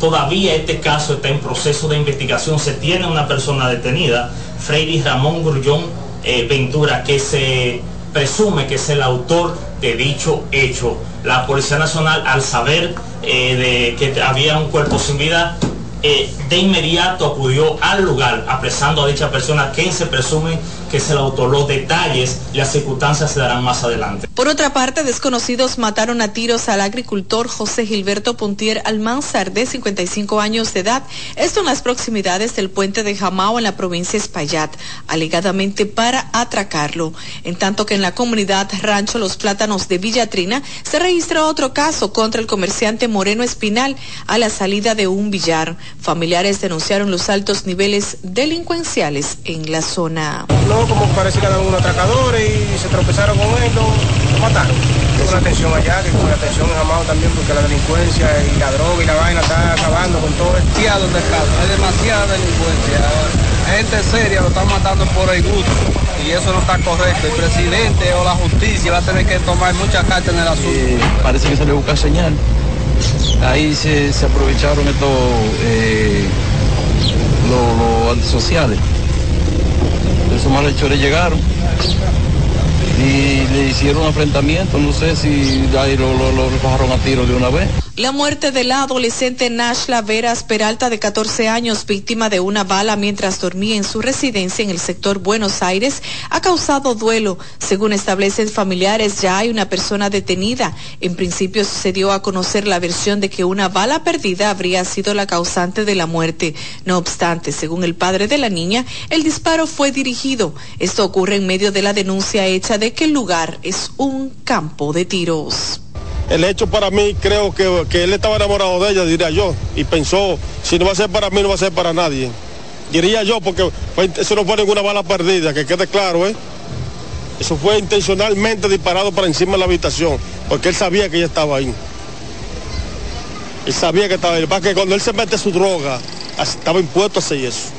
Todavía este caso está en proceso de investigación. Se tiene una persona detenida, Freddy Ramón Grullón eh, Ventura, que se presume que es el autor de dicho hecho. La Policía Nacional, al saber eh, de que había un cuerpo sin vida, eh, de inmediato acudió al lugar apresando a dicha persona quien se presume que es el autor. Los detalles y las circunstancias se darán más adelante. Por otra parte, desconocidos mataron a tiros al agricultor José Gilberto Pontier Almanzar, de 55 años de edad, esto en las proximidades del puente de Jamao en la provincia de Espaillat, alegadamente para atracarlo. En tanto que en la comunidad Rancho Los Plátanos de Villatrina se registró otro caso contra el comerciante Moreno Espinal a la salida de un billar. Familiares denunciaron los altos niveles delincuenciales en la zona. No, como parece que eran unos atracadores y se tropezaron con él, lo, lo mataron. Con la atención allá, que con la atención en Amado también, porque la delincuencia y la droga y la vaina está acabando con todo. Demasiado descaso, hay demasiada delincuencia. Gente seria lo están matando por el gusto y eso no está correcto. El presidente o la justicia va a tener que tomar mucha carta en el asunto. Eh, parece que se le busca señal. Ahí se, se aprovecharon estos eh, los lo antisociales esos malhechores llegaron y le hicieron enfrentamiento, no sé si ahí lo, lo, lo bajaron a tiro de una vez. La muerte de la adolescente Nashla Veras Peralta, de 14 años, víctima de una bala mientras dormía en su residencia en el sector Buenos Aires, ha causado duelo. Según establecen familiares, ya hay una persona detenida. En principio se dio a conocer la versión de que una bala perdida habría sido la causante de la muerte. No obstante, según el padre de la niña, el disparo fue dirigido. Esto ocurre en medio de la denuncia hecha de que el lugar es un campo de tiros. El hecho para mí, creo que, que, él estaba enamorado de ella, diría yo, y pensó, si no va a ser para mí, no va a ser para nadie. Diría yo, porque eso no fue ninguna bala perdida, que quede claro, ¿eh? Eso fue intencionalmente disparado para encima de la habitación, porque él sabía que ella estaba ahí. Él sabía que estaba ahí. Para que cuando él se mete su droga, estaba impuesto a hacer eso.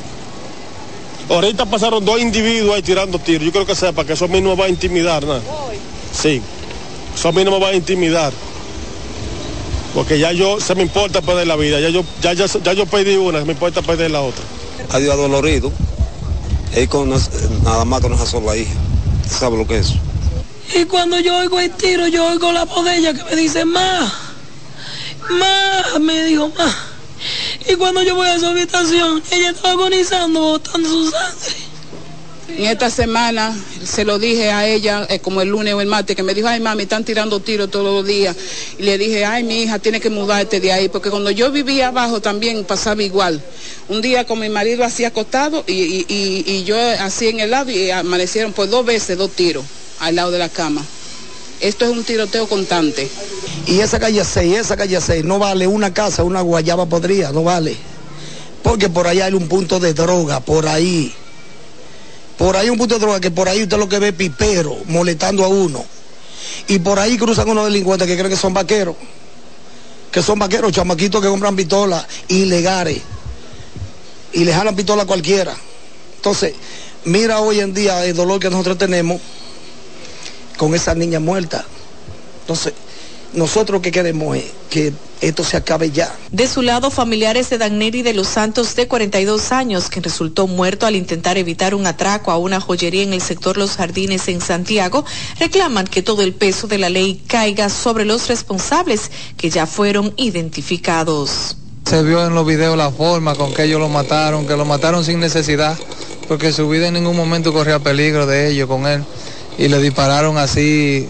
Ahorita pasaron dos individuos ahí tirando tiros. Yo creo que sepa que eso a mí no me va a intimidar nada. Sí. Eso a mí no me va a intimidar. Porque ya yo, se me importa perder la vida. Ya yo, ya, ya, ya yo pedí una, se me importa perder la otra. Ha ido adolorido. Él con, nada más con esa sola hija. ¿Sabe lo que es? Y cuando yo oigo el tiro, yo oigo la voz de ella que me dice, ma, ma, me dijo, ma. Y cuando yo voy a su habitación, ella estaba agonizando, botando su sangre. En esta semana se lo dije a ella, eh, como el lunes o el martes, que me dijo, ay mami, están tirando tiros todos los días. Y le dije, ay mi hija, tiene que mudarte de ahí, porque cuando yo vivía abajo también pasaba igual. Un día con mi marido así acostado y, y yo así en el lado y amanecieron pues dos veces dos tiros al lado de la cama. Esto es un tiroteo constante. Y esa calle 6, esa calle 6, no vale una casa, una guayaba podrida, no vale. Porque por allá hay un punto de droga, por ahí. Por ahí un punto de droga que por ahí usted lo que ve pipero molestando a uno. Y por ahí cruzan unos delincuentes que creen que son vaqueros. Que son vaqueros, chamaquitos que compran pistolas ilegales. Y le jalan pistola a cualquiera. Entonces, mira hoy en día el dolor que nosotros tenemos con esa niña muerta. Entonces, nosotros lo que queremos es que esto se acabe ya. De su lado, familiares de Dagneri de los Santos, de 42 años, que resultó muerto al intentar evitar un atraco a una joyería en el sector Los Jardines en Santiago, reclaman que todo el peso de la ley caiga sobre los responsables que ya fueron identificados. Se vio en los videos la forma con que ellos lo mataron, que lo mataron sin necesidad, porque su vida en ningún momento corría peligro de ellos con él y le dispararon así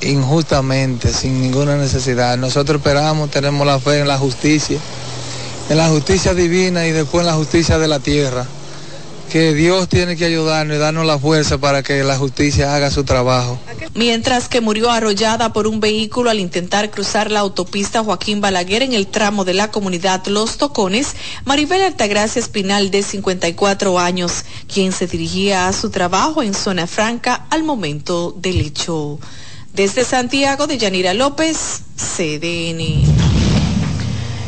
injustamente, sin ninguna necesidad. Nosotros esperamos, tenemos la fe en la justicia, en la justicia divina y después en la justicia de la tierra. Que Dios tiene que ayudarnos y darnos la fuerza para que la justicia haga su trabajo. Mientras que murió arrollada por un vehículo al intentar cruzar la autopista Joaquín Balaguer en el tramo de la comunidad Los Tocones, Maribel Altagracia Espinal, de 54 años, quien se dirigía a su trabajo en Zona Franca al momento del hecho. Desde Santiago de Yanira López, CDN.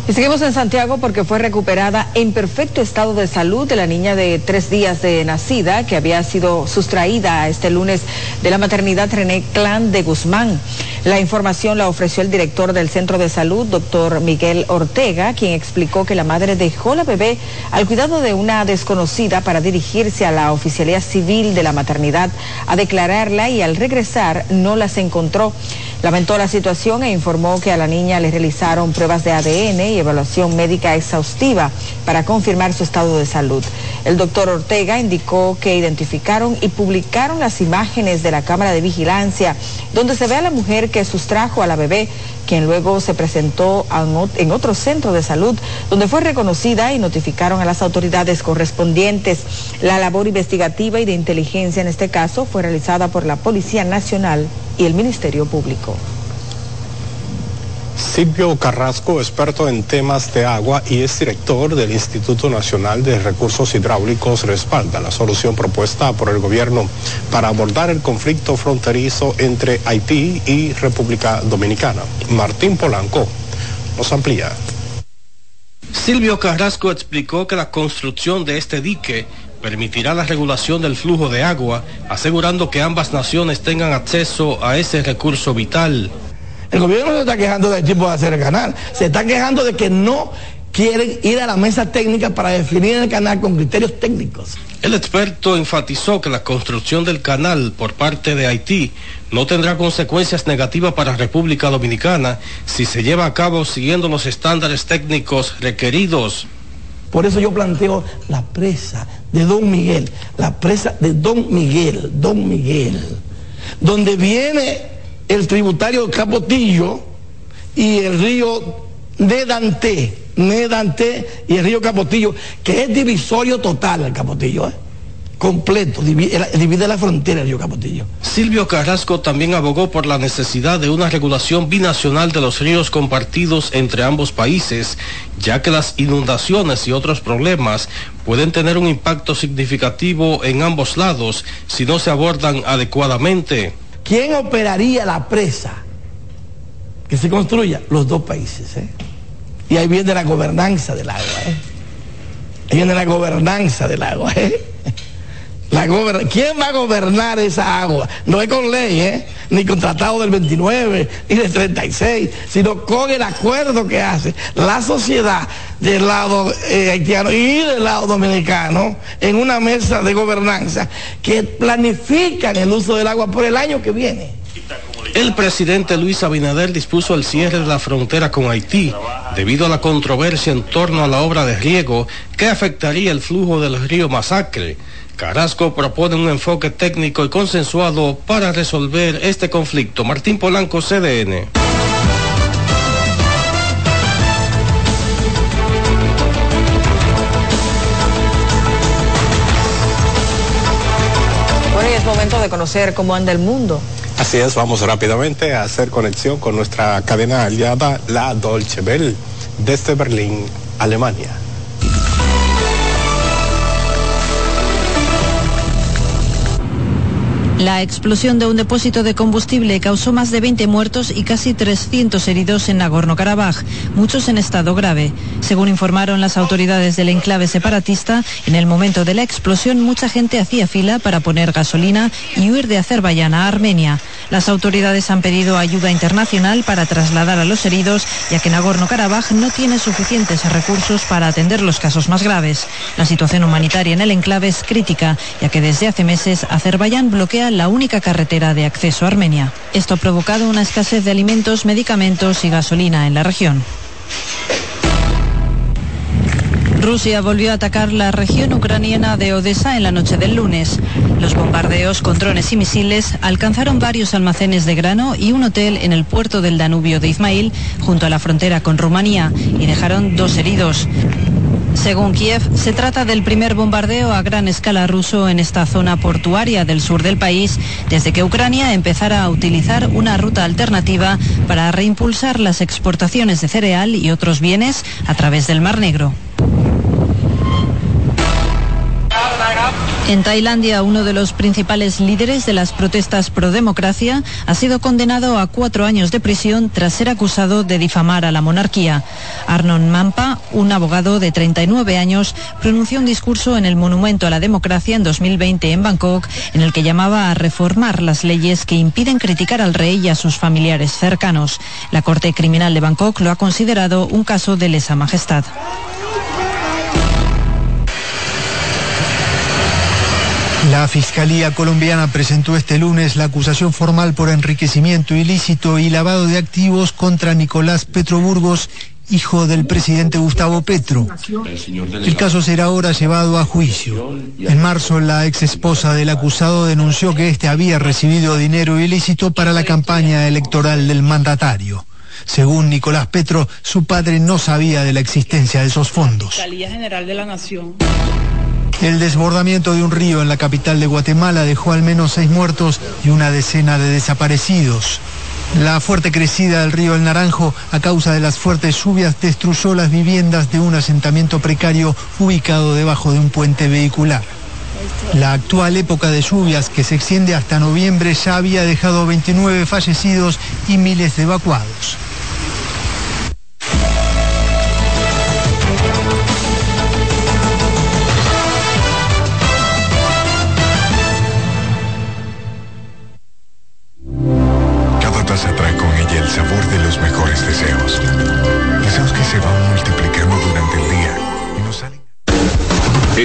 Seguimos en Santiago porque fue recuperada en perfecto estado de salud de la niña de tres días de nacida que había sido sustraída este lunes de la maternidad René Clan de Guzmán. La información la ofreció el director del centro de salud, doctor Miguel Ortega, quien explicó que la madre dejó la bebé al cuidado de una desconocida para dirigirse a la oficialía civil de la maternidad a declararla y al regresar no las encontró. Lamentó la situación e informó que a la niña le realizaron pruebas de ADN y evaluación médica exhaustiva para confirmar su estado de salud. El doctor Ortega indicó que identificaron y publicaron las imágenes de la cámara de vigilancia donde se ve a la mujer que sustrajo a la bebé, quien luego se presentó en otro centro de salud donde fue reconocida y notificaron a las autoridades correspondientes. La labor investigativa y de inteligencia en este caso fue realizada por la Policía Nacional y el Ministerio Público. Silvio Carrasco, experto en temas de agua y es director del Instituto Nacional de Recursos Hidráulicos, respalda la solución propuesta por el gobierno para abordar el conflicto fronterizo entre Haití y República Dominicana. Martín Polanco nos amplía. Silvio Carrasco explicó que la construcción de este dique permitirá la regulación del flujo de agua, asegurando que ambas naciones tengan acceso a ese recurso vital. El gobierno no se está quejando del tipo de hacer el canal, se está quejando de que no quieren ir a la mesa técnica para definir el canal con criterios técnicos. El experto enfatizó que la construcción del canal por parte de Haití no tendrá consecuencias negativas para República Dominicana si se lleva a cabo siguiendo los estándares técnicos requeridos. Por eso yo planteo la presa de Don Miguel, la presa de Don Miguel, Don Miguel, donde viene el tributario Capotillo y el río Nedante, Nedante y el río Capotillo, que es divisorio total el Capotillo, ¿eh? Completo, divide, la frontera el río Capotillo. Silvio Carrasco también abogó por la necesidad de una regulación binacional de los ríos compartidos entre ambos países, ya que las inundaciones y otros problemas pueden tener un impacto significativo en ambos lados si no se abordan adecuadamente. ¿Quién operaría la presa que se construya? Los dos países. ¿eh? Y ahí viene la gobernanza del agua. ¿eh? Ahí viene la gobernanza del agua. ¿eh? ¿Quién va a gobernar esa agua? No es con ley, ¿eh? ni con tratado del 29, ni del 36, sino con el acuerdo que hace la sociedad del lado eh, haitiano y del lado dominicano en una mesa de gobernanza que planifican el uso del agua por el año que viene. El presidente Luis Abinader dispuso el cierre de la frontera con Haití debido a la controversia en torno a la obra de riego que afectaría el flujo del río Masacre. Carrasco propone un enfoque técnico y consensuado para resolver este conflicto. Martín Polanco, CDN. Bueno, es momento de conocer cómo anda el mundo. Así es, vamos rápidamente a hacer conexión con nuestra cadena aliada, la Dolce Bell, desde Berlín, Alemania. La explosión de un depósito de combustible causó más de 20 muertos y casi 300 heridos en Nagorno-Karabaj, muchos en estado grave. Según informaron las autoridades del enclave separatista, en el momento de la explosión mucha gente hacía fila para poner gasolina y huir de Azerbaiyán a Armenia. Las autoridades han pedido ayuda internacional para trasladar a los heridos, ya que Nagorno-Karabaj no tiene suficientes recursos para atender los casos más graves. La situación humanitaria en el enclave es crítica, ya que desde hace meses Azerbaiyán bloquea la única carretera de acceso a Armenia. Esto ha provocado una escasez de alimentos, medicamentos y gasolina en la región. Rusia volvió a atacar la región ucraniana de Odessa en la noche del lunes. Los bombardeos con drones y misiles alcanzaron varios almacenes de grano y un hotel en el puerto del Danubio de Izmail, junto a la frontera con Rumanía, y dejaron dos heridos. Según Kiev, se trata del primer bombardeo a gran escala ruso en esta zona portuaria del sur del país desde que Ucrania empezara a utilizar una ruta alternativa para reimpulsar las exportaciones de cereal y otros bienes a través del Mar Negro. En Tailandia, uno de los principales líderes de las protestas pro democracia ha sido condenado a cuatro años de prisión tras ser acusado de difamar a la monarquía. Arnon Mampa, un abogado de 39 años, pronunció un discurso en el Monumento a la Democracia en 2020 en Bangkok, en el que llamaba a reformar las leyes que impiden criticar al rey y a sus familiares cercanos. La Corte Criminal de Bangkok lo ha considerado un caso de lesa majestad. La Fiscalía colombiana presentó este lunes la acusación formal por enriquecimiento ilícito y lavado de activos contra Nicolás Petro Burgos, hijo del presidente Gustavo Petro. El caso será ahora llevado a juicio. En marzo, la ex esposa del acusado denunció que éste había recibido dinero ilícito para la campaña electoral del mandatario. Según Nicolás Petro, su padre no sabía de la existencia de esos fondos. Fiscalía General de la Nación. El desbordamiento de un río en la capital de Guatemala dejó al menos seis muertos y una decena de desaparecidos. La fuerte crecida del río El Naranjo a causa de las fuertes lluvias destruyó las viviendas de un asentamiento precario ubicado debajo de un puente vehicular. La actual época de lluvias, que se extiende hasta noviembre, ya había dejado 29 fallecidos y miles de evacuados.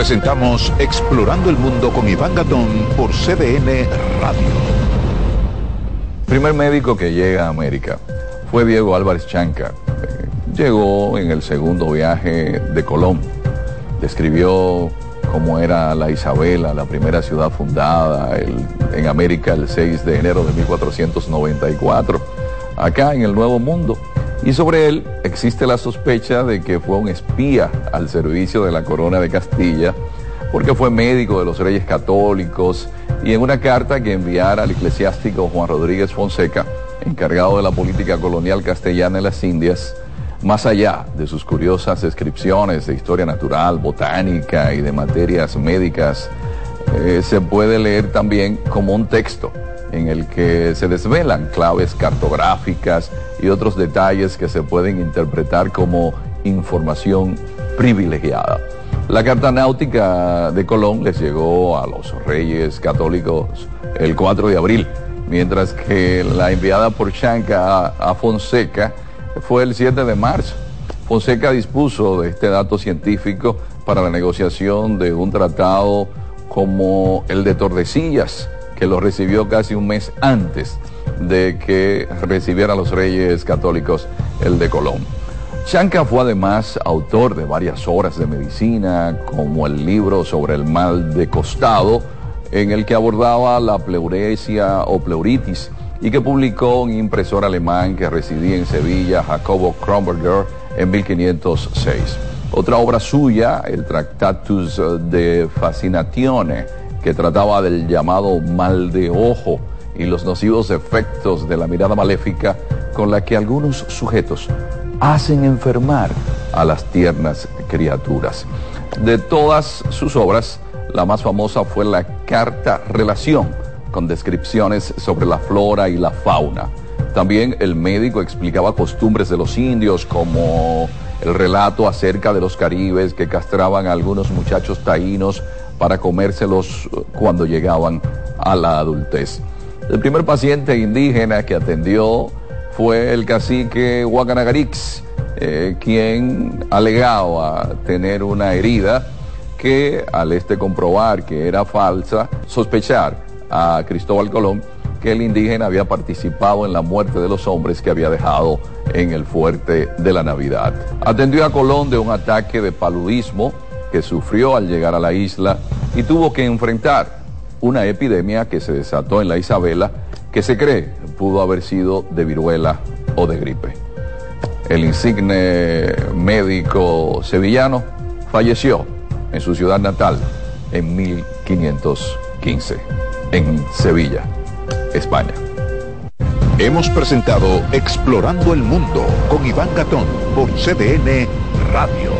Presentamos Explorando el Mundo con Iván Gatón por CDN Radio. primer médico que llega a América fue Diego Álvarez Chanca. Llegó en el segundo viaje de Colón. Describió cómo era la Isabela, la primera ciudad fundada en América el 6 de enero de 1494, acá en el Nuevo Mundo. Y sobre él existe la sospecha de que fue un espía al servicio de la corona de Castilla, porque fue médico de los reyes católicos y en una carta que enviara al eclesiástico Juan Rodríguez Fonseca, encargado de la política colonial castellana en las Indias, más allá de sus curiosas descripciones de historia natural, botánica y de materias médicas, eh, se puede leer también como un texto en el que se desvelan claves cartográficas y otros detalles que se pueden interpretar como información privilegiada. La carta náutica de Colón les llegó a los reyes católicos el 4 de abril, mientras que la enviada por Chanca a, Fonseca fue el 7 de marzo. Fonseca dispuso de este dato científico para la negociación de un tratado como el de Tordesillas, que lo recibió casi un mes antes de que recibieran los reyes católicos el de Colón. Chanca fue además autor de varias obras de medicina, como el libro sobre el mal de costado, en el que abordaba la pleuresia o pleuritis, y que publicó un impresor alemán que residía en Sevilla, Jacobo Kronberger, en 1506. Otra obra suya, el Tractatus de Fascinatione, que trataba del llamado mal de ojo y los nocivos efectos de la mirada maléfica con la que algunos sujetos hacen enfermar a las tiernas criaturas. De todas sus obras, la más famosa fue la Carta Relación, con descripciones sobre la flora y la fauna. También el médico explicaba costumbres de los indios, como el relato acerca de los caribes que castraban a algunos muchachos taínos para comérselos cuando llegaban a la adultez. El primer paciente indígena que atendió fue el cacique Huacanagarix, eh, quien alegaba tener una herida que al este comprobar que era falsa, sospechar a Cristóbal Colón que el indígena había participado en la muerte de los hombres que había dejado en el fuerte de la Navidad. Atendió a Colón de un ataque de paludismo que sufrió al llegar a la isla y tuvo que enfrentar una epidemia que se desató en la Isabela que se cree pudo haber sido de viruela o de gripe. El insigne médico sevillano falleció en su ciudad natal en 1515, en Sevilla, España. Hemos presentado Explorando el Mundo con Iván Gatón por CDN Radio.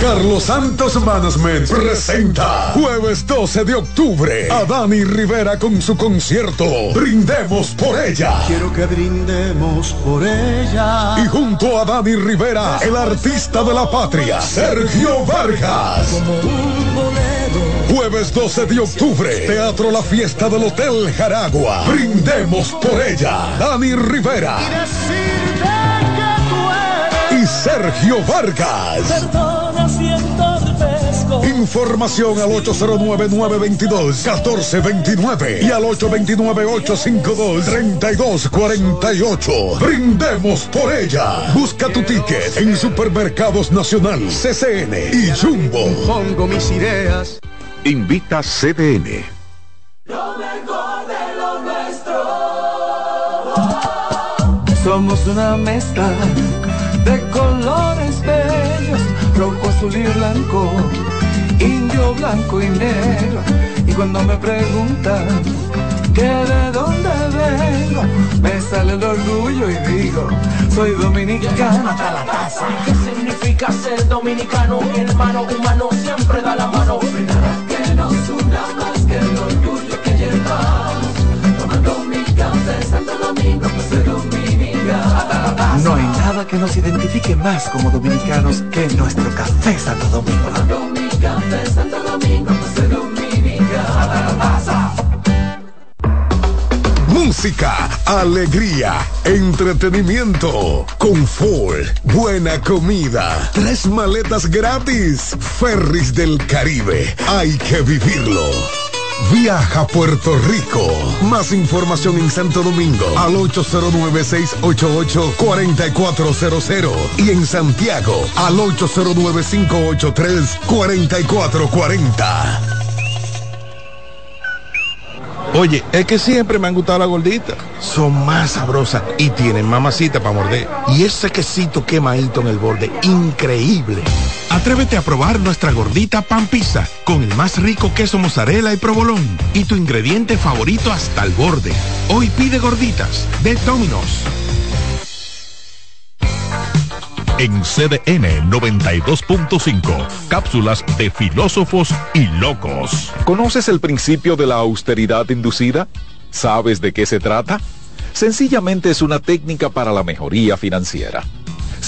Carlos Santos Management presenta jueves 12 de octubre a Dani Rivera con su concierto Brindemos por ella. Quiero que brindemos por ella. Y junto a Dani Rivera, el artista de la patria, Sergio Vargas. Jueves 12 de octubre, Teatro La Fiesta del Hotel Jaragua. Brindemos por ella. Dani Rivera. Y Sergio Vargas. Información al 809-922-1429 y al 829-852-3248. Brindemos por ella. Busca tu ticket en Supermercados Nacional, CCN y Jumbo. Pongo mis ideas. Invita CDN. Lo mejor de lo nuestro. Somos una mezcla de colores bellos, rojo, azul y blanco, indio, blanco y negro. Y cuando me preguntan que de dónde vengo, me sale el orgullo y digo, soy dominicano hasta la casa. ¿Qué significa ser dominicano? Mi hermano humano siempre da la mano. Que nos una más que el orgullo que llevamos. Tomando mi café Santo Domingo, pues soy dominicano. No hay nada que nos identifique más como dominicanos que nuestro café Santo Domingo. Música, alegría, entretenimiento, confort, buena comida, tres maletas gratis, Ferris del Caribe, hay que vivirlo. Viaja a Puerto Rico. Más información en Santo Domingo al 809-688-4400 y en Santiago al 809-583-4440. Oye, es que siempre me han gustado las gorditas. Son más sabrosas y tienen mamacita para morder. Y ese quesito quemadito en el borde, increíble. Atrévete a probar nuestra gordita pan pizza con el más rico queso mozzarella y provolón y tu ingrediente favorito hasta el borde. Hoy pide gorditas de Domino's. En CDN 92.5, cápsulas de filósofos y locos. ¿Conoces el principio de la austeridad inducida? ¿Sabes de qué se trata? Sencillamente es una técnica para la mejoría financiera.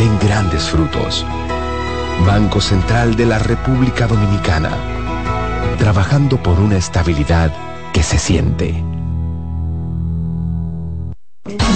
den grandes frutos. Banco Central de la República Dominicana. Trabajando por una estabilidad que se siente.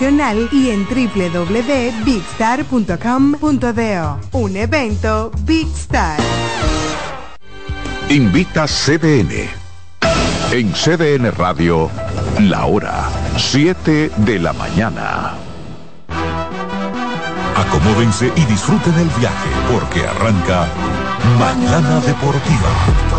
y en www.bigstar.com.do. Un evento Big Star. Invita CDN. En CDN Radio, la hora 7 de la mañana. Acomódense y disfruten el viaje porque arranca Mañana Deportiva. deportiva.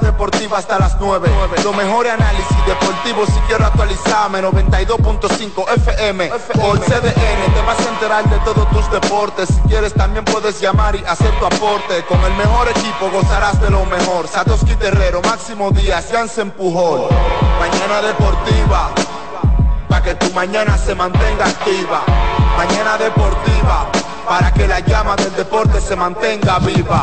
Deportiva hasta las 9. Lo mejor análisis deportivo si quiero actualizarme. 92.5 FM por CDN. Te vas a de todos tus deportes. Si quieres también puedes llamar y hacer tu aporte. Con el mejor equipo gozarás de lo mejor. Satoshi Terrero, Máximo Díaz, Jansen Pujol. Mañana deportiva. Para que tu mañana se mantenga activa. Mañana deportiva para que la llama del deporte se mantenga viva.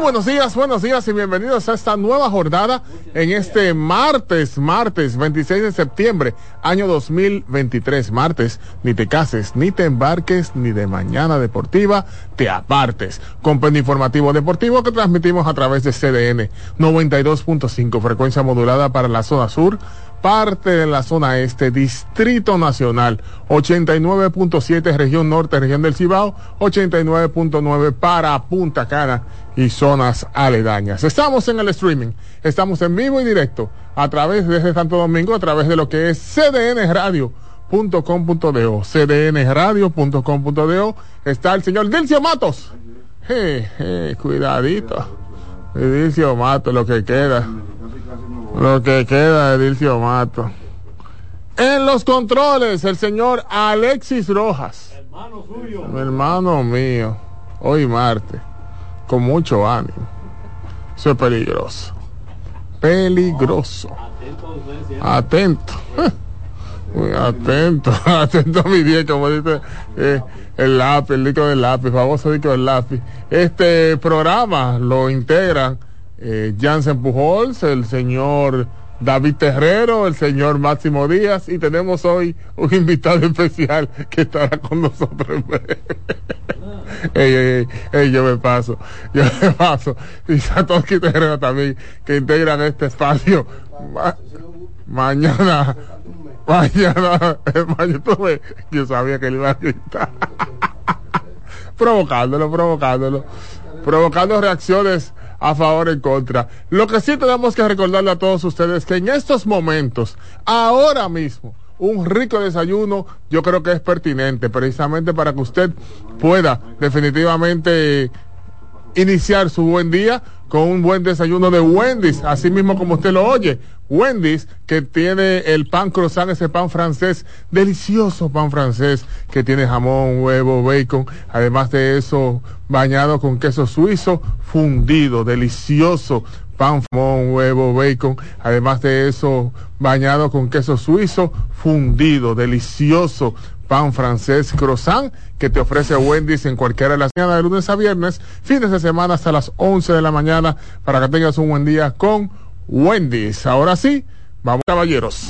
Buenos días, buenos días y bienvenidos a esta nueva jornada en este martes, martes 26 de septiembre, año 2023. Martes, ni te cases, ni te embarques, ni de mañana deportiva te apartes. Compendio informativo deportivo que transmitimos a través de CDN 92.5, frecuencia modulada para la zona sur parte de la zona este, Distrito Nacional, 89.7 región norte, región del Cibao, 89.9 para Punta Cana y zonas aledañas. Estamos en el streaming, estamos en vivo y directo a través desde Santo Domingo, a través de lo que es cdnradio.com.do, cdnradio.com.do, está el señor Dilcio Matos. Cuidadito. Dilcio Matos, lo que queda. Lo que queda de Dilcio Mato. En los controles, el señor Alexis Rojas. Mi hermano mío, hoy martes, con mucho ánimo. Eso es peligroso. Peligroso. Atento. [LAUGHS] Muy atento, [LAUGHS] atento a mi día, como dice eh, el lápiz, el disco del lápiz, famoso disco del lápiz. Este programa lo integran eh, Jansen Pujols, el señor David Terrero, el señor Máximo Díaz y tenemos hoy un invitado especial que estará con nosotros. [LAUGHS] ey, ey, ey, yo me paso, yo me paso. Y Satoshi Terrero también, que integran este espacio. Ma mañana, mañana, mañana, yo sabía que le iba a gritar. [LAUGHS] provocándolo, provocándolo, provocando reacciones a favor o en contra. Lo que sí tenemos que recordarle a todos ustedes que en estos momentos, ahora mismo, un rico desayuno yo creo que es pertinente precisamente para que usted pueda definitivamente iniciar su buen día con un buen desayuno de Wendy's, así mismo como usted lo oye. Wendy's, que tiene el pan croissant, ese pan francés, delicioso pan francés, que tiene jamón, huevo, bacon, además de eso, bañado con queso suizo, fundido, delicioso pan, jamón, huevo, bacon, además de eso, bañado con queso suizo, fundido, delicioso pan francés croissant que te ofrece Wendy's en cualquiera de las mañanas de lunes a viernes, fines de semana hasta las 11 de la mañana para que tengas un buen día con Wendy's. Ahora sí, vamos caballeros.